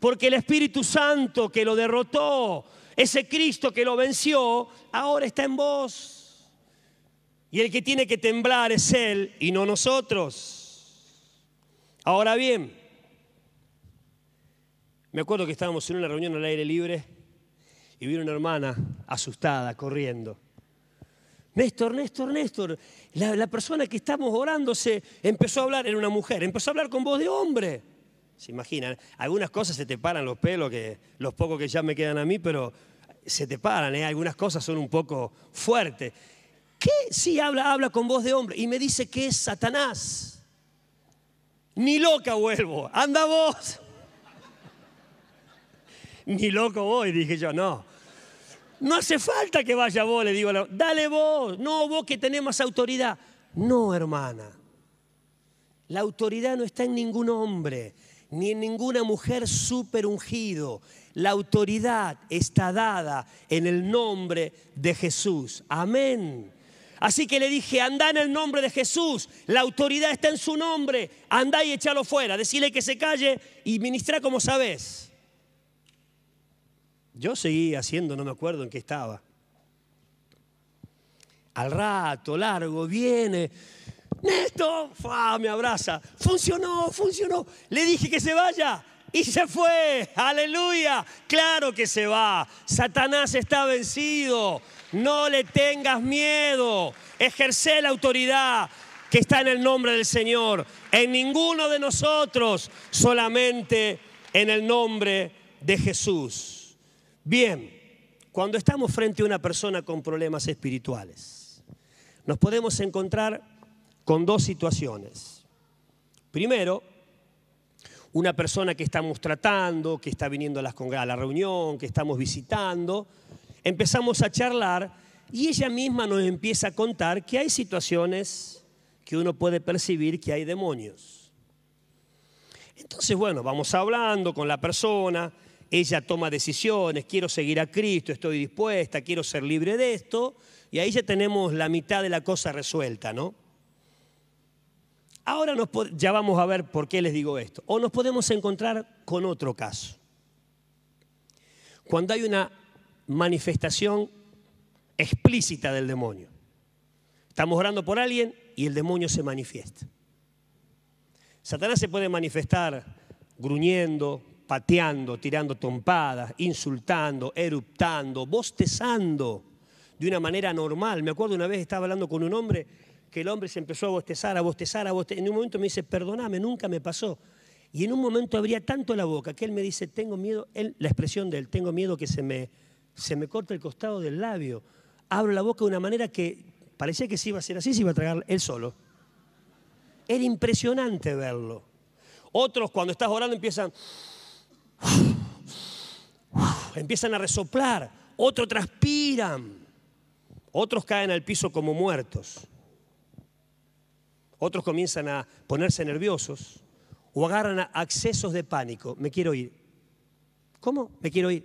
porque el Espíritu Santo que lo derrotó, ese Cristo que lo venció, ahora está en vos. Y el que tiene que temblar es Él y no nosotros. Ahora bien, me acuerdo que estábamos en una reunión al aire libre y vi una hermana asustada, corriendo. Néstor, Néstor, Néstor, la, la persona que estamos orando se empezó a hablar, era una mujer, empezó a hablar con voz de hombre. Se imaginan, algunas cosas se te paran los pelos, que los pocos que ya me quedan a mí, pero se te paran, ¿eh? algunas cosas son un poco fuertes. ¿Qué? Sí, habla, habla con voz de hombre y me dice que es Satanás. Ni loca vuelvo, anda vos. Ni loco voy, dije yo, no. No hace falta que vaya vos, le digo, dale vos, no vos que tenés autoridad. No, hermana, la autoridad no está en ningún hombre ni en ninguna mujer super ungido. La autoridad está dada en el nombre de Jesús. Amén. Así que le dije, anda en el nombre de Jesús, la autoridad está en su nombre, anda y échalo fuera, decirle que se calle y ministra como sabes. Yo seguí haciendo, no me acuerdo en qué estaba. Al rato, largo, viene Néstor, me abraza. Funcionó, funcionó. Le dije que se vaya y se fue. Aleluya. Claro que se va. Satanás está vencido. No le tengas miedo. Ejerce la autoridad que está en el nombre del Señor. En ninguno de nosotros, solamente en el nombre de Jesús. Bien, cuando estamos frente a una persona con problemas espirituales, nos podemos encontrar con dos situaciones. Primero, una persona que estamos tratando, que está viniendo a, la reunión, que estamos visitando, empezamos a charlar y ella misma nos empieza a contar que hay situaciones que uno puede percibir que hay demonios. Entonces, bueno, vamos hablando con la persona, ella toma decisiones, quiero seguir a Cristo, estoy dispuesta, quiero ser libre de esto, y ahí ya tenemos la mitad de la cosa resuelta, ¿no? Ahora ya vamos a ver por qué les digo esto. O nos podemos encontrar con otro caso. Cuando hay una manifestación explícita del demonio. Estamos orando por alguien y el demonio se manifiesta. Satanás se puede manifestar gruñendo, pateando, tirando tompadas, insultando, eruptando, bostezando de una manera normal. Me acuerdo una vez estaba hablando con un hombre que el hombre se empezó a bostezar, a bostezar, a bostezar. En un momento me dice, perdóname, nunca me pasó. Y en un momento abría tanto la boca que él me dice, tengo miedo, él, la expresión de él, tengo miedo que se me, se me corte el costado del labio. Abro la boca de una manera que parecía que se iba a hacer así, se iba a tragar él solo. Era impresionante verlo. Otros cuando estás orando empiezan, empiezan a resoplar, otros transpiran, otros caen al piso como muertos. Otros comienzan a ponerse nerviosos o agarran accesos de pánico. Me quiero ir. ¿Cómo? Me quiero ir.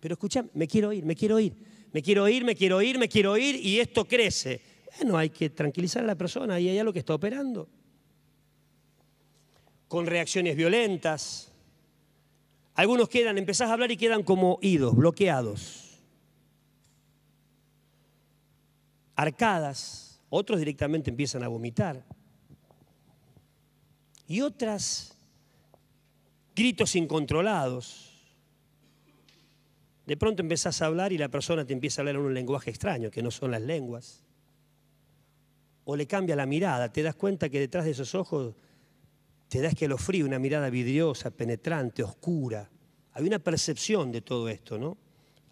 Pero escucha, me quiero ir, me quiero ir. Me quiero ir, me quiero ir, me quiero ir y esto crece. Bueno, hay que tranquilizar a la persona y hay algo que está operando. Con reacciones violentas. Algunos quedan, empezás a hablar y quedan como idos, bloqueados. Arcadas otros directamente empiezan a vomitar. Y otras, gritos incontrolados. De pronto empezás a hablar y la persona te empieza a hablar en un lenguaje extraño, que no son las lenguas. O le cambia la mirada, te das cuenta que detrás de esos ojos te das que lo frío, una mirada vidriosa, penetrante, oscura. Hay una percepción de todo esto, ¿no?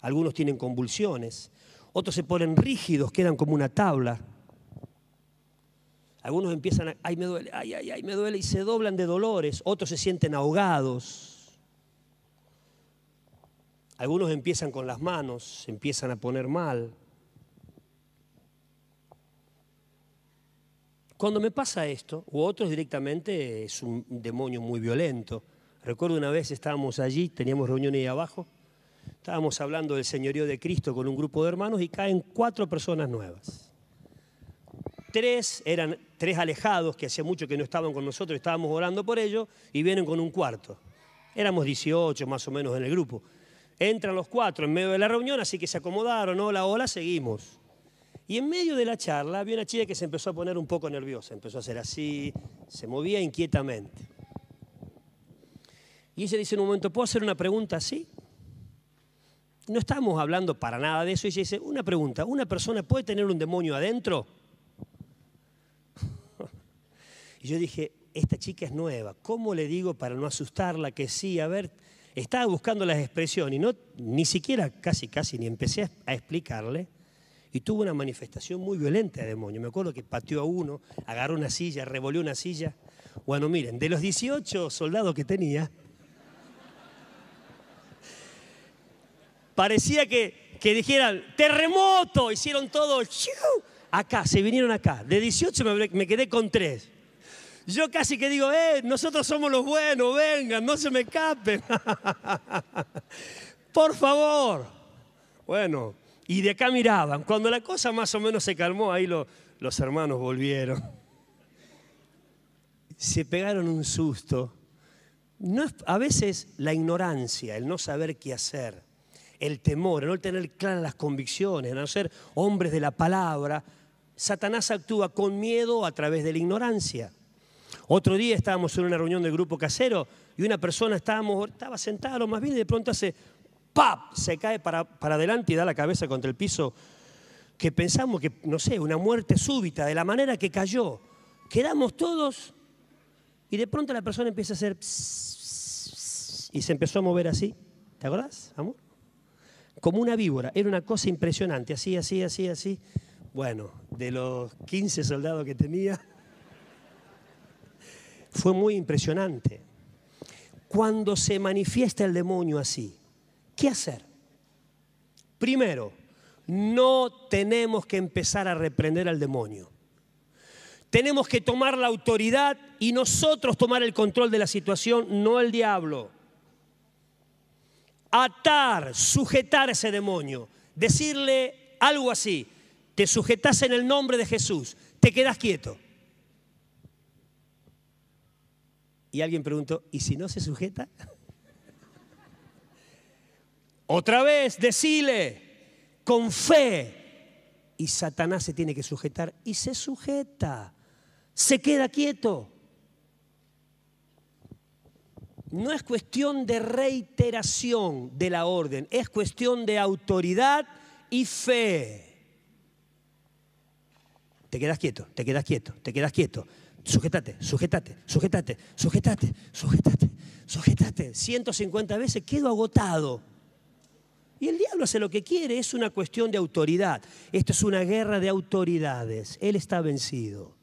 Algunos tienen convulsiones, otros se ponen rígidos, quedan como una tabla. Algunos empiezan a, ay, me duele, ay, ay, ay, me duele, y se doblan de dolores. Otros se sienten ahogados. Algunos empiezan con las manos, empiezan a poner mal. Cuando me pasa esto, u otros directamente, es un demonio muy violento. Recuerdo una vez estábamos allí, teníamos reunión ahí abajo, estábamos hablando del señorío de Cristo con un grupo de hermanos y caen cuatro personas nuevas. Tres eran tres alejados que hacía mucho que no estaban con nosotros, estábamos orando por ellos y vienen con un cuarto. Éramos 18 más o menos en el grupo. Entran los cuatro en medio de la reunión, así que se acomodaron, hola, hola, seguimos. Y en medio de la charla había una chica que se empezó a poner un poco nerviosa, empezó a hacer así, se movía inquietamente. Y ella dice en un momento, ¿puedo hacer una pregunta así? No estamos hablando para nada de eso. Ella dice, una pregunta, ¿una persona puede tener un demonio adentro? Y yo dije, esta chica es nueva, ¿cómo le digo para no asustarla que sí? A ver, estaba buscando las expresiones y no, ni siquiera casi, casi, ni empecé a explicarle. Y tuvo una manifestación muy violenta de demonio. Me acuerdo que pateó a uno, agarró una silla, revolvió una silla. Bueno, miren, de los 18 soldados que tenía, parecía que, que dijeran, terremoto, hicieron todo, acá, se vinieron acá. De 18 me, me quedé con tres. Yo casi que digo, eh, nosotros somos los buenos, vengan, no se me escapen. Por favor. Bueno, y de acá miraban. Cuando la cosa más o menos se calmó, ahí los hermanos volvieron. Se pegaron un susto. No, a veces la ignorancia, el no saber qué hacer, el temor, el no tener claras las convicciones, el no ser hombres de la palabra, Satanás actúa con miedo a través de la ignorancia. Otro día estábamos en una reunión del grupo casero y una persona estábamos, estaba sentada lo más bien y de pronto hace ¡pap! Se cae para, para adelante y da la cabeza contra el piso. Que pensamos que, no sé, una muerte súbita, de la manera que cayó. Quedamos todos y de pronto la persona empieza a hacer y se empezó a mover así. ¿Te acordás, amor? Como una víbora. Era una cosa impresionante, así, así, así, así. Bueno, de los 15 soldados que tenía, fue muy impresionante. Cuando se manifiesta el demonio así, ¿qué hacer? Primero, no tenemos que empezar a reprender al demonio. Tenemos que tomar la autoridad y nosotros tomar el control de la situación, no el diablo. Atar, sujetar a ese demonio, decirle algo así, te sujetas en el nombre de Jesús, te quedas quieto. Y alguien preguntó, ¿y si no se sujeta? Otra vez, decile, con fe. Y Satanás se tiene que sujetar y se sujeta, se queda quieto. No es cuestión de reiteración de la orden, es cuestión de autoridad y fe. Te quedas quieto, te quedas quieto, te quedas quieto. Sujétate, sujétate, sujétate, sujétate, sujétate, sujétate. 150 veces quedo agotado. Y el diablo hace lo que quiere, es una cuestión de autoridad. Esto es una guerra de autoridades. Él está vencido.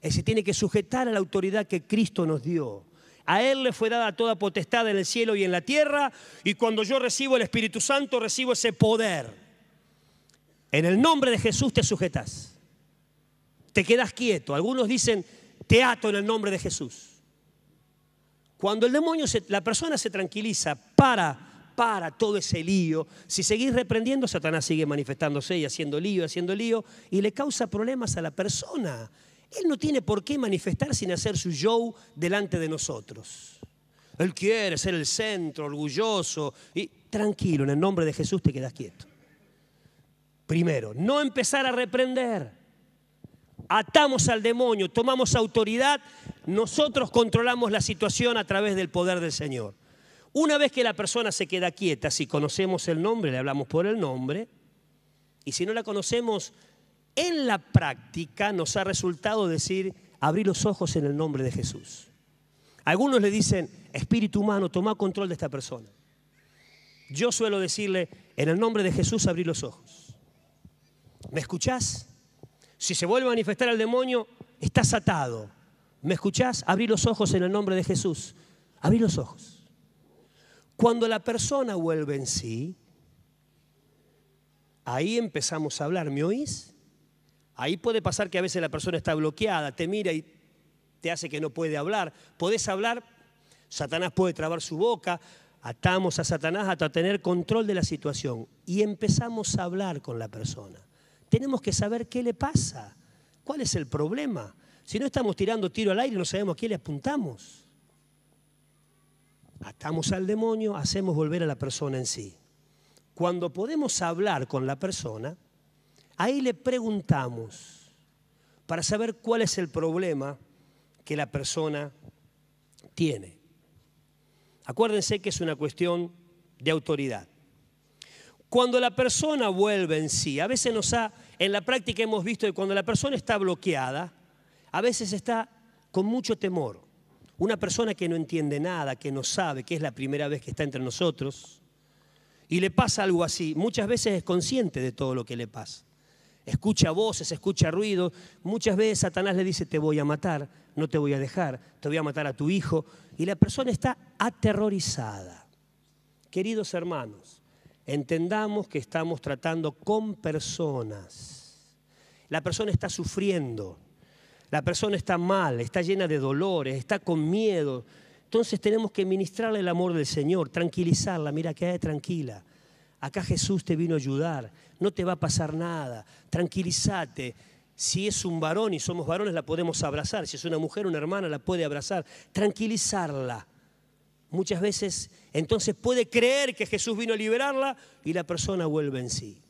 Él se tiene que sujetar a la autoridad que Cristo nos dio. A Él le fue dada toda potestad en el cielo y en la tierra, y cuando yo recibo el Espíritu Santo, recibo ese poder. En el nombre de Jesús te sujetas. Te quedas quieto. Algunos dicen, te ato en el nombre de Jesús. Cuando el demonio, la persona se tranquiliza, para para todo ese lío. Si seguís reprendiendo, Satanás sigue manifestándose y haciendo lío, haciendo lío, y le causa problemas a la persona. Él no tiene por qué manifestar sin hacer su show delante de nosotros. Él quiere ser el centro, orgulloso. Y tranquilo, en el nombre de Jesús te quedas quieto. Primero, no empezar a reprender. Atamos al demonio, tomamos autoridad, nosotros controlamos la situación a través del poder del Señor. Una vez que la persona se queda quieta, si conocemos el nombre, le hablamos por el nombre, y si no la conocemos, en la práctica nos ha resultado decir, abrir los ojos en el nombre de Jesús. Algunos le dicen, espíritu humano, toma control de esta persona. Yo suelo decirle, en el nombre de Jesús, abrí los ojos. ¿Me escuchás? Si se vuelve a manifestar el demonio, estás atado. ¿Me escuchás? Abrí los ojos en el nombre de Jesús. Abrí los ojos. Cuando la persona vuelve en sí, ahí empezamos a hablar, ¿me oís? Ahí puede pasar que a veces la persona está bloqueada, te mira y te hace que no puede hablar. Podés hablar, Satanás puede trabar su boca, atamos a Satanás hasta tener control de la situación y empezamos a hablar con la persona. Tenemos que saber qué le pasa, cuál es el problema. Si no estamos tirando tiro al aire, no sabemos a qué le apuntamos atamos al demonio, hacemos volver a la persona en sí. Cuando podemos hablar con la persona, ahí le preguntamos para saber cuál es el problema que la persona tiene. Acuérdense que es una cuestión de autoridad. Cuando la persona vuelve en sí, a veces nos ha, en la práctica hemos visto que cuando la persona está bloqueada, a veces está con mucho temor una persona que no entiende nada, que no sabe, que es la primera vez que está entre nosotros, y le pasa algo así, muchas veces es consciente de todo lo que le pasa. Escucha voces, escucha ruido. Muchas veces Satanás le dice, te voy a matar, no te voy a dejar, te voy a matar a tu hijo. Y la persona está aterrorizada. Queridos hermanos, entendamos que estamos tratando con personas. La persona está sufriendo. La persona está mal, está llena de dolores, está con miedo. Entonces tenemos que ministrarle el amor del Señor, tranquilizarla. Mira, quédate tranquila. Acá Jesús te vino a ayudar. No te va a pasar nada. Tranquilízate. Si es un varón y somos varones, la podemos abrazar. Si es una mujer, una hermana, la puede abrazar. Tranquilizarla. Muchas veces, entonces puede creer que Jesús vino a liberarla y la persona vuelve en sí.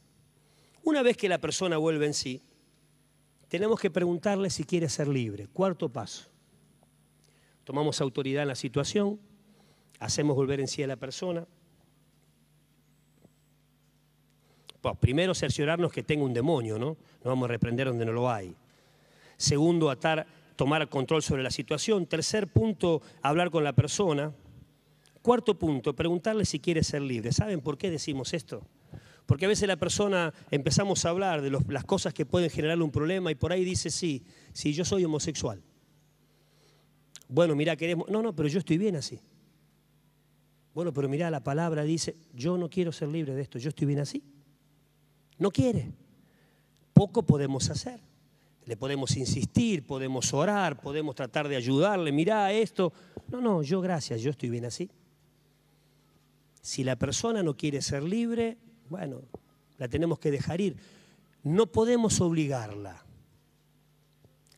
Una vez que la persona vuelve en sí, tenemos que preguntarle si quiere ser libre. Cuarto paso. Tomamos autoridad en la situación, hacemos volver en sí a la persona. Pues primero, cerciorarnos que tenga un demonio, ¿no? No vamos a reprender donde no lo hay. Segundo, atar, tomar control sobre la situación. Tercer punto, hablar con la persona. Cuarto punto, preguntarle si quiere ser libre. ¿Saben por qué decimos esto? Porque a veces la persona empezamos a hablar de las cosas que pueden generarle un problema y por ahí dice, sí, sí, yo soy homosexual. Bueno, mira, queremos... No, no, pero yo estoy bien así. Bueno, pero mira, la palabra dice, yo no quiero ser libre de esto, yo estoy bien así. No quiere. Poco podemos hacer. Le podemos insistir, podemos orar, podemos tratar de ayudarle, mirá esto. No, no, yo gracias, yo estoy bien así. Si la persona no quiere ser libre, bueno, la tenemos que dejar ir. No podemos obligarla,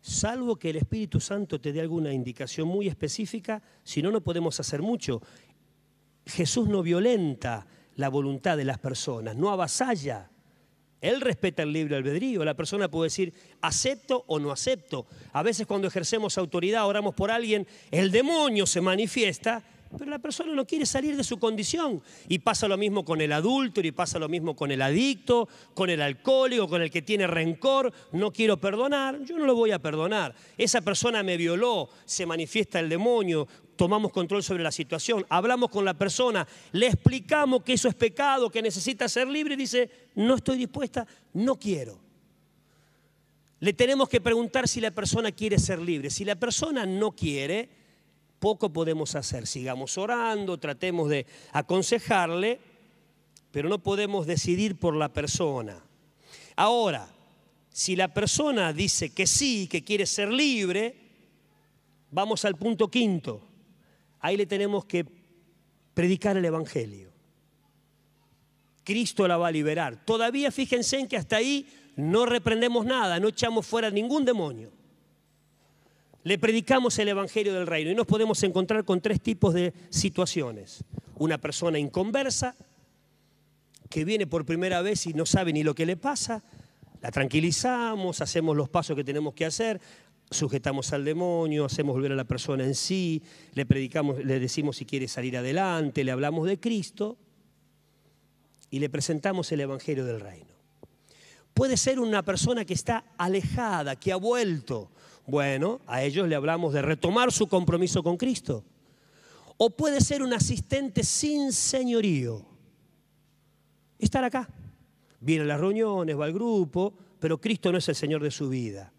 salvo que el Espíritu Santo te dé alguna indicación muy específica, si no, no podemos hacer mucho. Jesús no violenta la voluntad de las personas, no avasalla. Él respeta el libre albedrío. La persona puede decir, acepto o no acepto. A veces cuando ejercemos autoridad, oramos por alguien, el demonio se manifiesta pero la persona no quiere salir de su condición. Y pasa lo mismo con el adulto, y pasa lo mismo con el adicto, con el alcohólico, con el que tiene rencor. No quiero perdonar, yo no lo voy a perdonar. Esa persona me violó, se manifiesta el demonio, tomamos control sobre la situación, hablamos con la persona, le explicamos que eso es pecado, que necesita ser libre y dice, no estoy dispuesta, no quiero. Le tenemos que preguntar si la persona quiere ser libre. Si la persona no quiere, poco podemos hacer. Sigamos orando, tratemos de aconsejarle, pero no podemos decidir por la persona. Ahora, si la persona dice que sí, que quiere ser libre, vamos al punto quinto. Ahí le tenemos que predicar el Evangelio. Cristo la va a liberar. Todavía fíjense en que hasta ahí no reprendemos nada, no echamos fuera ningún demonio le predicamos el Evangelio del Reino y nos podemos encontrar con tres tipos de situaciones. Una persona inconversa, que viene por primera vez y no sabe ni lo que le pasa, la tranquilizamos, hacemos los pasos que tenemos que hacer, sujetamos al demonio, hacemos volver a la persona en sí, le predicamos, le decimos si quiere salir adelante, le hablamos de Cristo y le presentamos el Evangelio del Reino. Puede ser una persona que está alejada, que ha vuelto, bueno, a ellos le hablamos de retomar su compromiso con Cristo. O puede ser un asistente sin señorío. Estar acá. Viene a las reuniones, va al grupo, pero Cristo no es el Señor de su vida.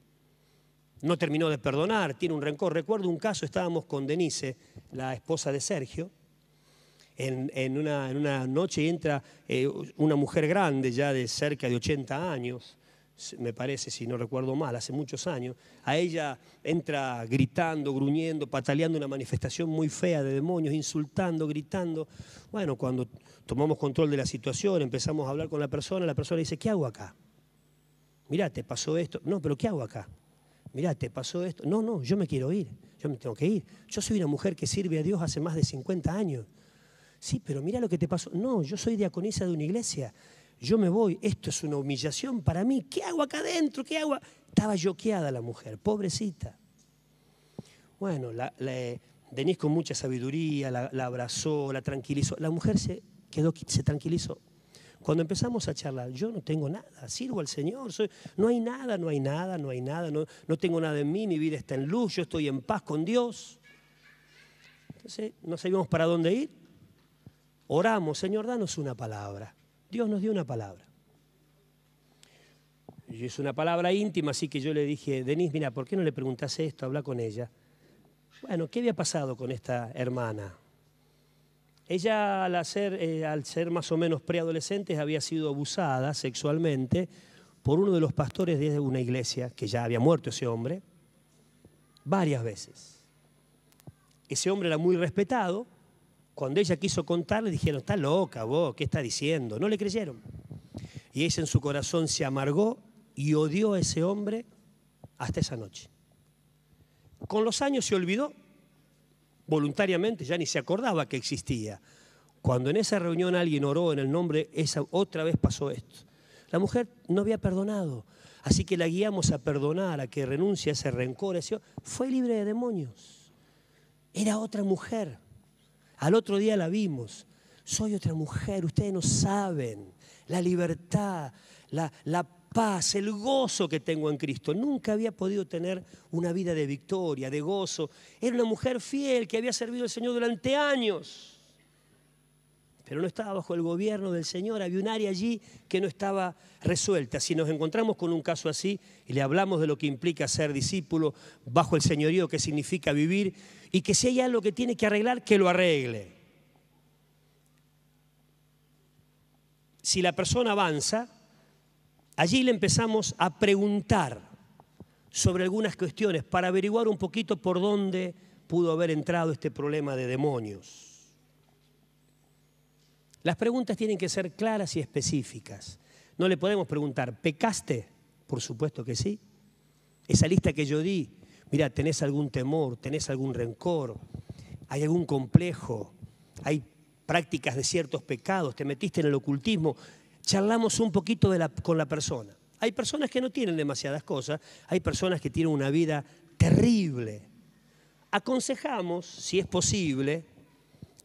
No terminó de perdonar, tiene un rencor. Recuerdo un caso, estábamos con Denise, la esposa de Sergio, en, una, noche entra eh, una mujer grande, ya de cerca de 80 años, me parece, si no recuerdo mal, hace muchos años, a ella entra gritando, gruñendo, pataleando una manifestación muy fea de demonios, insultando, gritando. Bueno, cuando tomamos control de la situación, empezamos a hablar con la persona, la persona dice, ¿qué hago acá? Mirá, te pasó esto. No, pero ¿qué hago acá? Mirá, te pasó esto. No, no, yo me quiero ir, yo me tengo que ir. Yo soy una mujer que sirve a Dios hace más de 50 años. Sí, pero mira lo que te pasó. No, yo soy diaconisa de una iglesia yo me voy, esto es una humillación para mí, ¿qué hago acá adentro? ¿Qué hago? Estaba yoqueada la mujer, pobrecita. Bueno, la, Denise con mucha sabiduría la, abrazó, la tranquilizó. La mujer se quedó, se tranquilizó. Cuando empezamos a charlar, yo no tengo nada, sirvo al Señor, no hay nada, no hay nada, no hay nada, no, no tengo nada en mí, mi vida está en luz, yo estoy en paz con Dios. Entonces, no sabíamos para dónde ir. Oramos, Señor, danos una palabra. Dios nos dio una palabra. Y es una palabra íntima, así que yo le dije, Denise, mira, ¿por qué no le preguntas esto? Habla con ella. Bueno, ¿qué había pasado con esta hermana? Ella al eh, al ser más o menos preadolescente había sido abusada sexualmente por uno de los pastores de una iglesia, que ya había muerto ese hombre, varias veces. Ese hombre era muy respetado, cuando ella quiso contar, le dijeron, está loca vos, ¿qué está diciendo? No le creyeron. Y ella en su corazón se amargó y odió a ese hombre hasta esa noche. Con los años se olvidó, voluntariamente, ya ni se acordaba que existía. Cuando en esa reunión alguien oró en el nombre, esa otra vez pasó esto. La mujer no había perdonado, así que la guiamos a perdonar, a que renuncie a ese rencor. Fue libre de demonios. Era otra mujer. Al otro día la vimos. Soy otra mujer, ustedes no saben la libertad, la, la paz, el gozo que tengo en Cristo. Nunca había podido tener una vida de victoria, de gozo. Era una mujer fiel que había servido al Señor durante años pero no estaba bajo el gobierno del Señor, había un área allí que no estaba resuelta. Si nos encontramos con un caso así y le hablamos de lo que implica ser discípulo bajo el señorío, que significa vivir, y que si hay algo que tiene que arreglar, que lo arregle. Si la persona avanza, allí le empezamos a preguntar, sobre algunas cuestiones para averiguar un poquito por dónde pudo haber entrado este problema de demonios. Las preguntas tienen que ser claras y específicas. No le podemos preguntar, ¿pecaste? Por supuesto que sí. Esa lista que yo di, mira, tenés algún temor, tenés algún rencor, hay algún complejo, hay prácticas de ciertos pecados, te metiste en el ocultismo, charlamos un poquito con la persona. Hay personas que no tienen demasiadas cosas, hay personas que tienen una vida terrible. Aconsejamos, si es posible,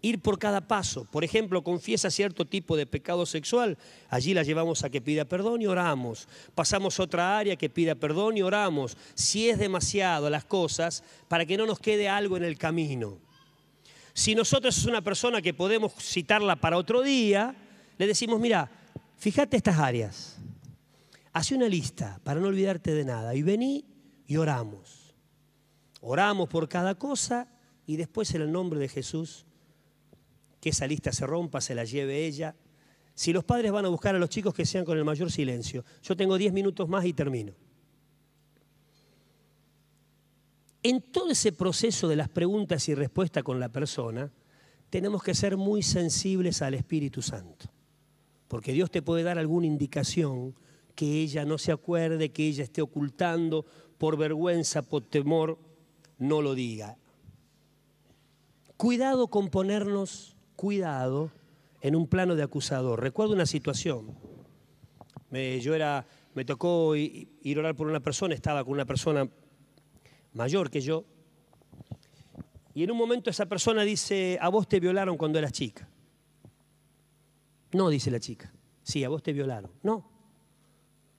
ir por cada paso. Por ejemplo, confiesa cierto tipo de pecado sexual, allí la llevamos a que pida perdón y oramos. Pasamos a otra área que pida perdón y oramos. Si es demasiado las cosas, para que no nos quede algo en el camino. Si nosotros es una persona que podemos citarla para otro día, le decimos, mira, fíjate estas áreas, hace una lista para no olvidarte de nada y vení y oramos. Oramos por cada cosa y después en el nombre de Jesús, que esa lista se rompa, se la lleve ella. Si los padres van a buscar a los chicos que sean con el mayor silencio, yo tengo 10 minutos más y termino. En todo ese proceso de las preguntas y respuestas con la persona, tenemos que ser muy sensibles al Espíritu Santo. Porque Dios te puede dar alguna indicación que ella no se acuerde, que ella esté ocultando por vergüenza, por temor, no lo diga. Cuidado con ponernos, cuidado, en un plano de acusador. Recuerdo una situación. Me, yo era, me tocó ir a orar por una persona, estaba con una persona mayor que yo, y en un momento esa persona dice, a vos te violaron cuando eras chica. No, dice la chica. Sí, a vos te violaron. No.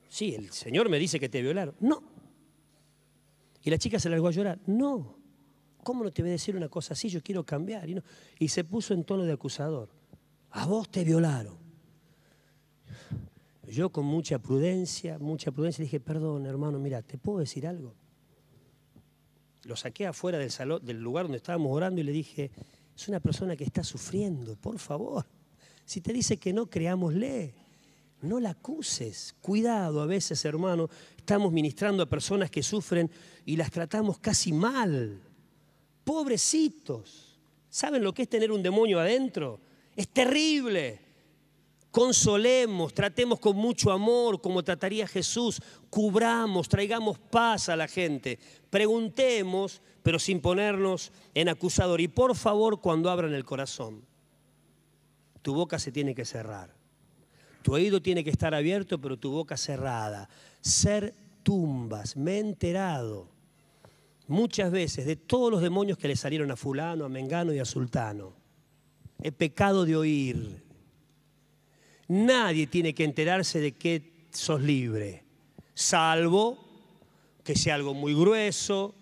Sí, el Señor me dice que te violaron. No. Y la chica se largó a llorar. No. ¿Cómo no te voy a decir una cosa así? Yo quiero cambiar. Y, y se puso en tono de acusador. A vos te violaron. Yo con mucha prudencia, mucha prudencia dije, perdón hermano, mira, ¿te puedo decir algo? Lo saqué afuera del, salón, del lugar donde estábamos orando y le dije, es una persona que está sufriendo, por favor. Si te dice que no, creámosle. No la acuses. Cuidado, a veces, hermano, estamos ministrando a personas que sufren y las tratamos casi mal. Pobrecitos. ¿Saben lo que es tener un demonio adentro? Es terrible consolemos, tratemos con mucho amor como trataría Jesús, cubramos, traigamos paz a la gente, preguntemos, pero sin ponernos en acusador. Y por favor, cuando abran el corazón, tu boca se tiene que cerrar. Tu oído tiene que estar abierto, pero tu boca cerrada. Ser tumbas. Me he enterado muchas veces de todos los demonios que le salieron a fulano, a mengano y a sultano. He pecado de oír, Nadie tiene que enterarse de que sos libre, salvo que sea algo muy grueso,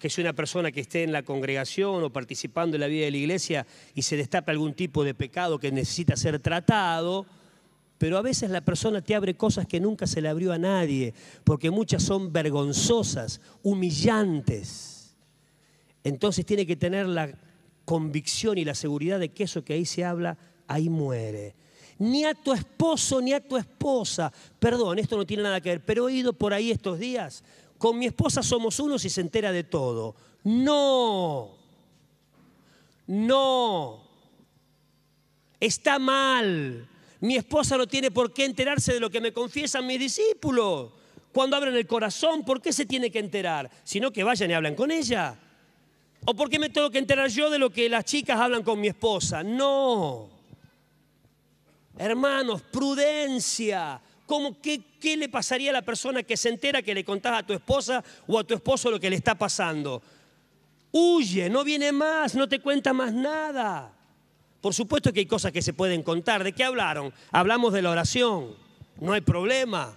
que sea una persona que esté en la congregación o participando en la vida de la iglesia y se destape algún tipo de pecado que necesita ser tratado, pero a veces la persona te abre cosas que nunca se le abrió a nadie, porque muchas son vergonzosas, humillantes. Entonces tiene que tener la convicción y la seguridad de que eso que ahí se habla, ahí muere ni a tu esposo ni a tu esposa. Perdón, esto no tiene nada que ver, pero he ido por ahí estos días. Con mi esposa somos unos y se entera de todo. No, no, está mal. Mi esposa no tiene por qué enterarse de lo que me confiesan mis discípulos. Cuando abren el corazón, ¿por qué se tiene que enterar? Sino que vayan y hablan con ella. ¿O por qué me tengo que enterar yo de lo que las chicas hablan con mi esposa? No. Hermanos, prudencia. ¿Cómo, qué, ¿Qué le pasaría a la persona que se entera que le contás a tu esposa o a tu esposo lo que le está pasando? Huye, no viene más, no te cuenta más nada. Por supuesto que hay cosas que se pueden contar. ¿De qué hablaron? Hablamos de la oración. No hay problema.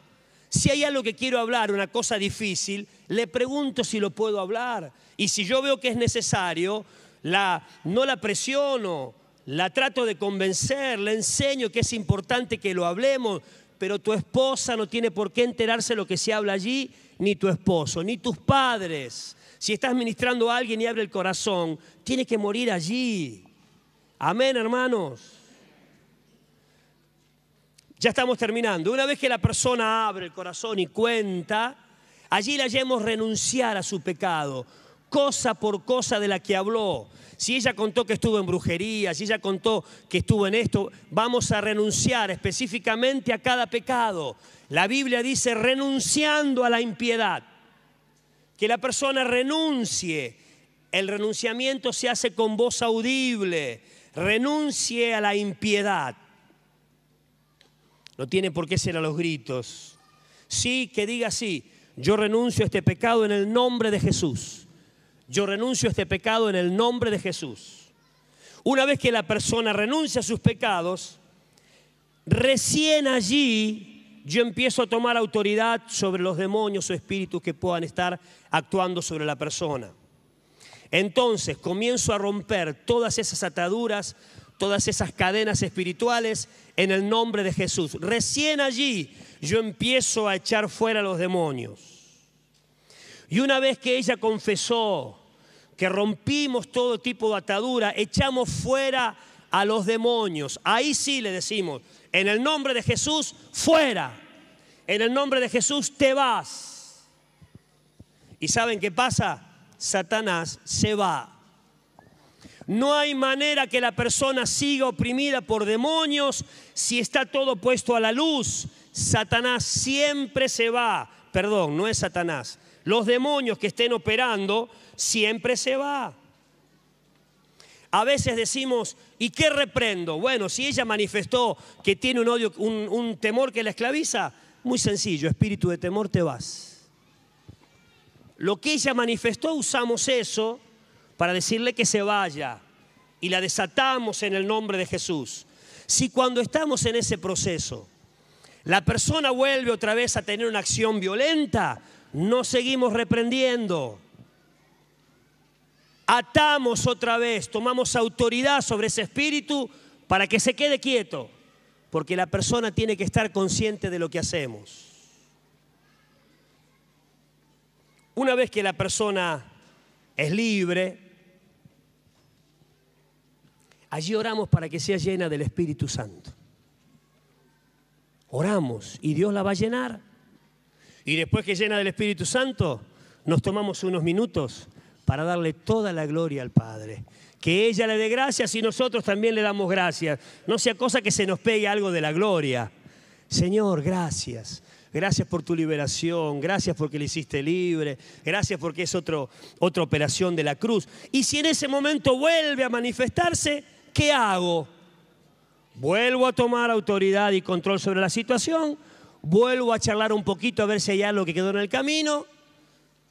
Si hay algo que quiero hablar, una cosa difícil, le pregunto si lo puedo hablar. Y si yo veo que es necesario, no la presiono, la trato de convencer, le enseño que es importante que lo hablemos, pero tu esposa no tiene por qué enterarse lo que se habla allí, ni tu esposo, ni tus padres. Si estás ministrando a alguien y abre el corazón, tiene que morir allí. Amén, hermanos. Ya estamos terminando. Una vez que la persona abre el corazón y cuenta, Allí le hallemos renunciar a su pecado, cosa por cosa de la que habló. Si ella contó que estuvo en brujería, si ella contó que estuvo en esto, vamos a renunciar específicamente a cada pecado. La Biblia dice renunciando a la impiedad. Que la persona renuncie. El renunciamiento se hace con voz audible. Renuncie a la impiedad. No tiene por qué ser a los gritos. Sí, que diga así, yo renuncio a este pecado en el nombre de Jesús. Yo renuncio a este pecado en el nombre de Jesús. Una vez que la persona renuncia a sus pecados, recién allí yo empiezo a tomar autoridad sobre los demonios o espíritus que puedan estar actuando sobre la persona. Entonces comienzo a romper todas esas ataduras, todas esas cadenas espirituales en el nombre de Jesús. Recién allí yo empiezo a echar fuera a los demonios. Y una vez que ella confesó que rompimos todo tipo de atadura, echamos fuera a los demonios. Ahí sí le decimos, en el nombre de Jesús, fuera. En el nombre de Jesús te vas. ¿Y saben qué pasa? Satanás se va. No hay manera que la persona siga oprimida por demonios si está todo puesto a la luz. Satanás siempre se va. Perdón, no es Satanás. Los demonios que estén operando siempre se va. A veces decimos, ¿y qué reprendo? Bueno, si ella manifestó que tiene un odio, un, un temor que la esclaviza, muy sencillo, espíritu de temor te vas lo que ella manifestó, usamos eso para decirle que se vaya y la desatamos en el nombre de Jesús. Si cuando estamos en ese proceso, la persona vuelve otra vez a tener una acción violenta, no seguimos reprendiendo. Atamos otra vez, tomamos autoridad sobre ese espíritu para que se quede quieto, porque la persona tiene que estar consciente de lo que hacemos. Una vez que la persona es libre, allí oramos para que sea llena del Espíritu Santo. Oramos y Dios la va a llenar. Y después que llena del Espíritu Santo, nos tomamos unos minutos para darle toda la gloria al Padre. Que ella le dé gracias y nosotros también le damos gracias. No sea cosa que se nos pegue algo de la gloria. Señor, gracias. Gracias por tu liberación, gracias porque le hiciste libre, gracias porque es otro, otra operación de la cruz. Y si en ese momento vuelve a manifestarse, ¿qué hago? Vuelvo a tomar autoridad y control sobre la situación, vuelvo a charlar un poquito a ver si hay algo que quedó en el camino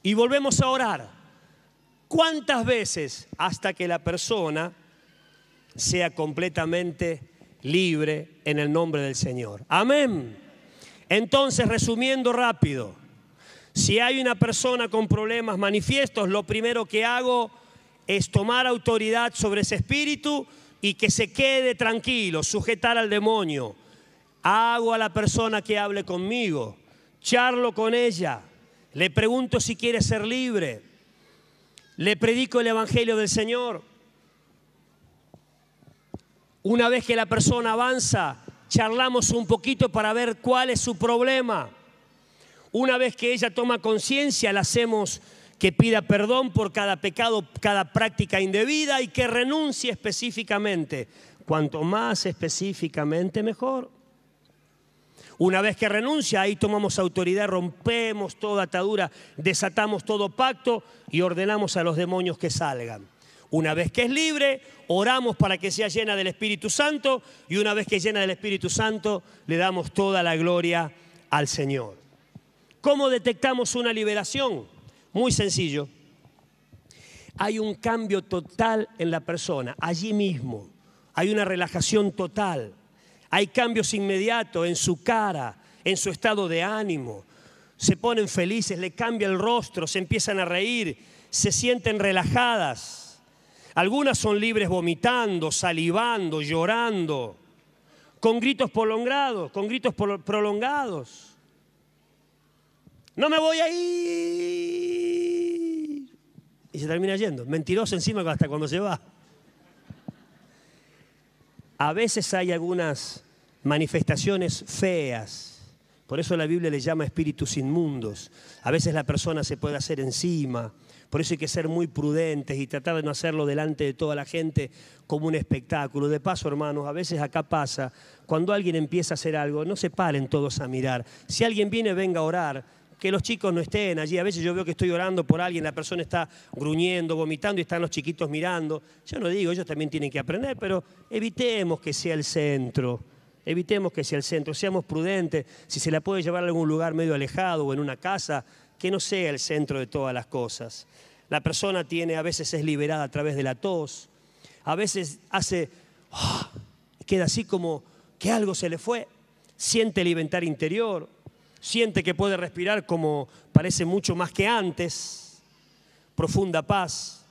y volvemos a orar. ¿Cuántas veces hasta que la persona sea completamente libre en el nombre del Señor? Amén. Entonces, resumiendo rápido, si hay una persona con problemas manifiestos, lo primero que hago es tomar autoridad sobre ese espíritu y que se quede tranquilo, sujetar al demonio. Hago a la persona que hable conmigo, charlo con ella, le pregunto si quiere ser libre, le predico el Evangelio del Señor. Una vez que la persona avanza, charlamos un poquito para ver cuál es su problema. Una vez que ella toma conciencia, la hacemos que pida perdón por cada pecado, cada práctica indebida y que renuncie específicamente. Cuanto más específicamente, mejor. Una vez que renuncia, ahí tomamos autoridad, rompemos toda atadura, desatamos todo pacto y ordenamos a los demonios que salgan. Una vez que es libre, oramos para que sea llena del Espíritu Santo y una vez que es llena del Espíritu Santo, le damos toda la gloria al Señor. ¿Cómo detectamos una liberación? Muy sencillo. Hay un cambio total en la persona, allí mismo. Hay una relajación total. Hay cambios inmediatos en su cara, en su estado de ánimo. Se ponen felices, le cambia el rostro, se empiezan a reír, se sienten relajadas algunas son libres vomitando, salivando, llorando, con gritos prolongados, con gritos prolongados. No me voy a ir. Y se termina yendo. Mentiroso encima hasta cuando se va. A veces hay algunas manifestaciones feas, Por eso la Biblia le llama espíritus inmundos. A veces la persona se puede hacer encima. Por eso hay que ser muy prudentes y tratar de no hacerlo delante de toda la gente como un espectáculo. De paso, hermanos, a veces acá pasa, cuando alguien empieza a hacer algo, no se paren todos a mirar. Si alguien viene, venga a orar que los chicos no estén allí. A veces yo veo que estoy orando por alguien, la persona está gruñendo, vomitando y están los chiquitos mirando. Yo no digo, ellos también tienen que aprender, pero evitemos que sea el centro. Evitemos que sea el centro, seamos prudentes. Si se la puede llevar a algún lugar medio alejado o en una casa, que no sea el centro de todas las cosas. La persona tiene, a veces es liberada a través de la tos, a veces hace, ¡ah! queda así como que algo se le fue, siente el interior, siente que puede respirar como parece mucho más que antes, profunda paz.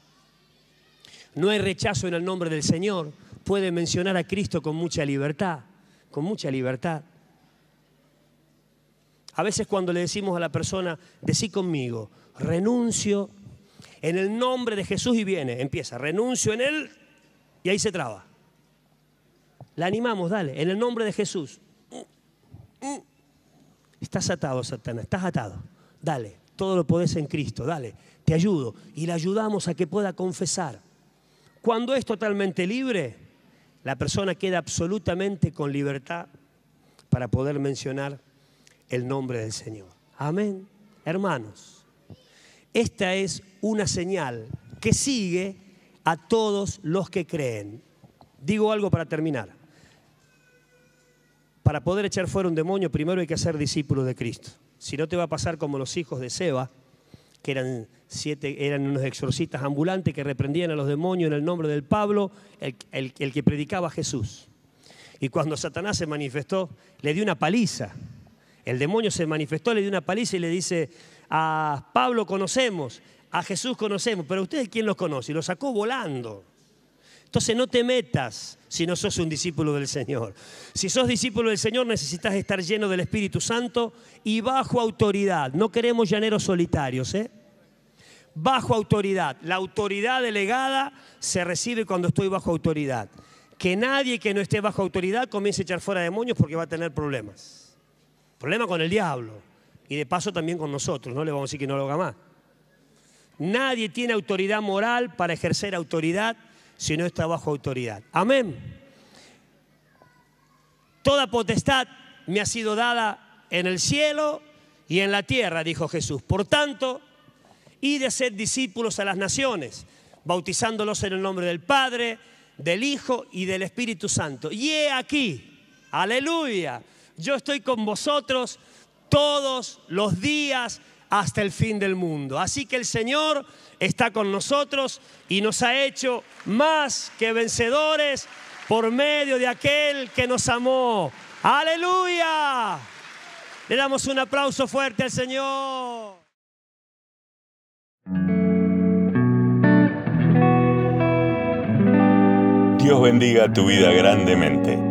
No hay rechazo en el nombre del Señor, puede mencionar a Cristo con mucha libertad, con mucha libertad. A veces cuando le decimos a la persona, decí conmigo, renuncio en el nombre de Jesús y viene, empieza, renuncio en Él y ahí se traba. La animamos, dale, en el nombre de Jesús. Estás atado, Satanás, estás atado. Dale, todo lo podés en Cristo, dale, te ayudo. Y le ayudamos a que pueda confesar. Cuando es totalmente libre, la persona queda absolutamente con libertad para poder mencionar el nombre del Señor. Amén. Hermanos, esta es una señal que sigue a todos los que creen. Digo algo para terminar para poder echar fuera un demonio, primero hay que ser discípulo de Cristo. Si no te va a pasar como los hijos de Seba, que eran, siete, eran unos exorcistas ambulantes que reprendían a los demonios en el nombre del Pablo, el, el que predicaba a Jesús. Y cuando Satanás se manifestó, le dio una paliza. El demonio se manifestó, le dio una paliza y le dice, a Pablo conocemos, a Jesús conocemos, pero ustedes quién los conoce? Y lo sacó volando. Entonces no te metas si no sos un discípulo del Señor. Si sos discípulo del Señor necesitas estar lleno del Espíritu Santo y bajo autoridad. No queremos llaneros solitarios, ¿eh? Bajo autoridad. La autoridad delegada se recibe cuando estoy bajo autoridad. Que nadie que no esté bajo autoridad comience a echar fuera demonios porque va a tener problemas. Problema con el diablo. Y de paso también con nosotros, no le vamos a decir que no lo haga más. Nadie tiene autoridad moral para ejercer autoridad si no está bajo autoridad. Amén. Toda potestad me ha sido dada en el cielo y en la tierra, dijo Jesús. Por tanto, y de ser discípulos a las naciones, bautizándolos en el nombre del Padre, del Hijo y del Espíritu Santo. Y he aquí, aleluya, yo estoy con vosotros todos los días hasta el fin del mundo. Así que el Señor está con nosotros y nos ha hecho más que vencedores por medio de aquel que nos amó. Aleluya. Le damos un aplauso fuerte al Señor. Dios bendiga tu vida grandemente.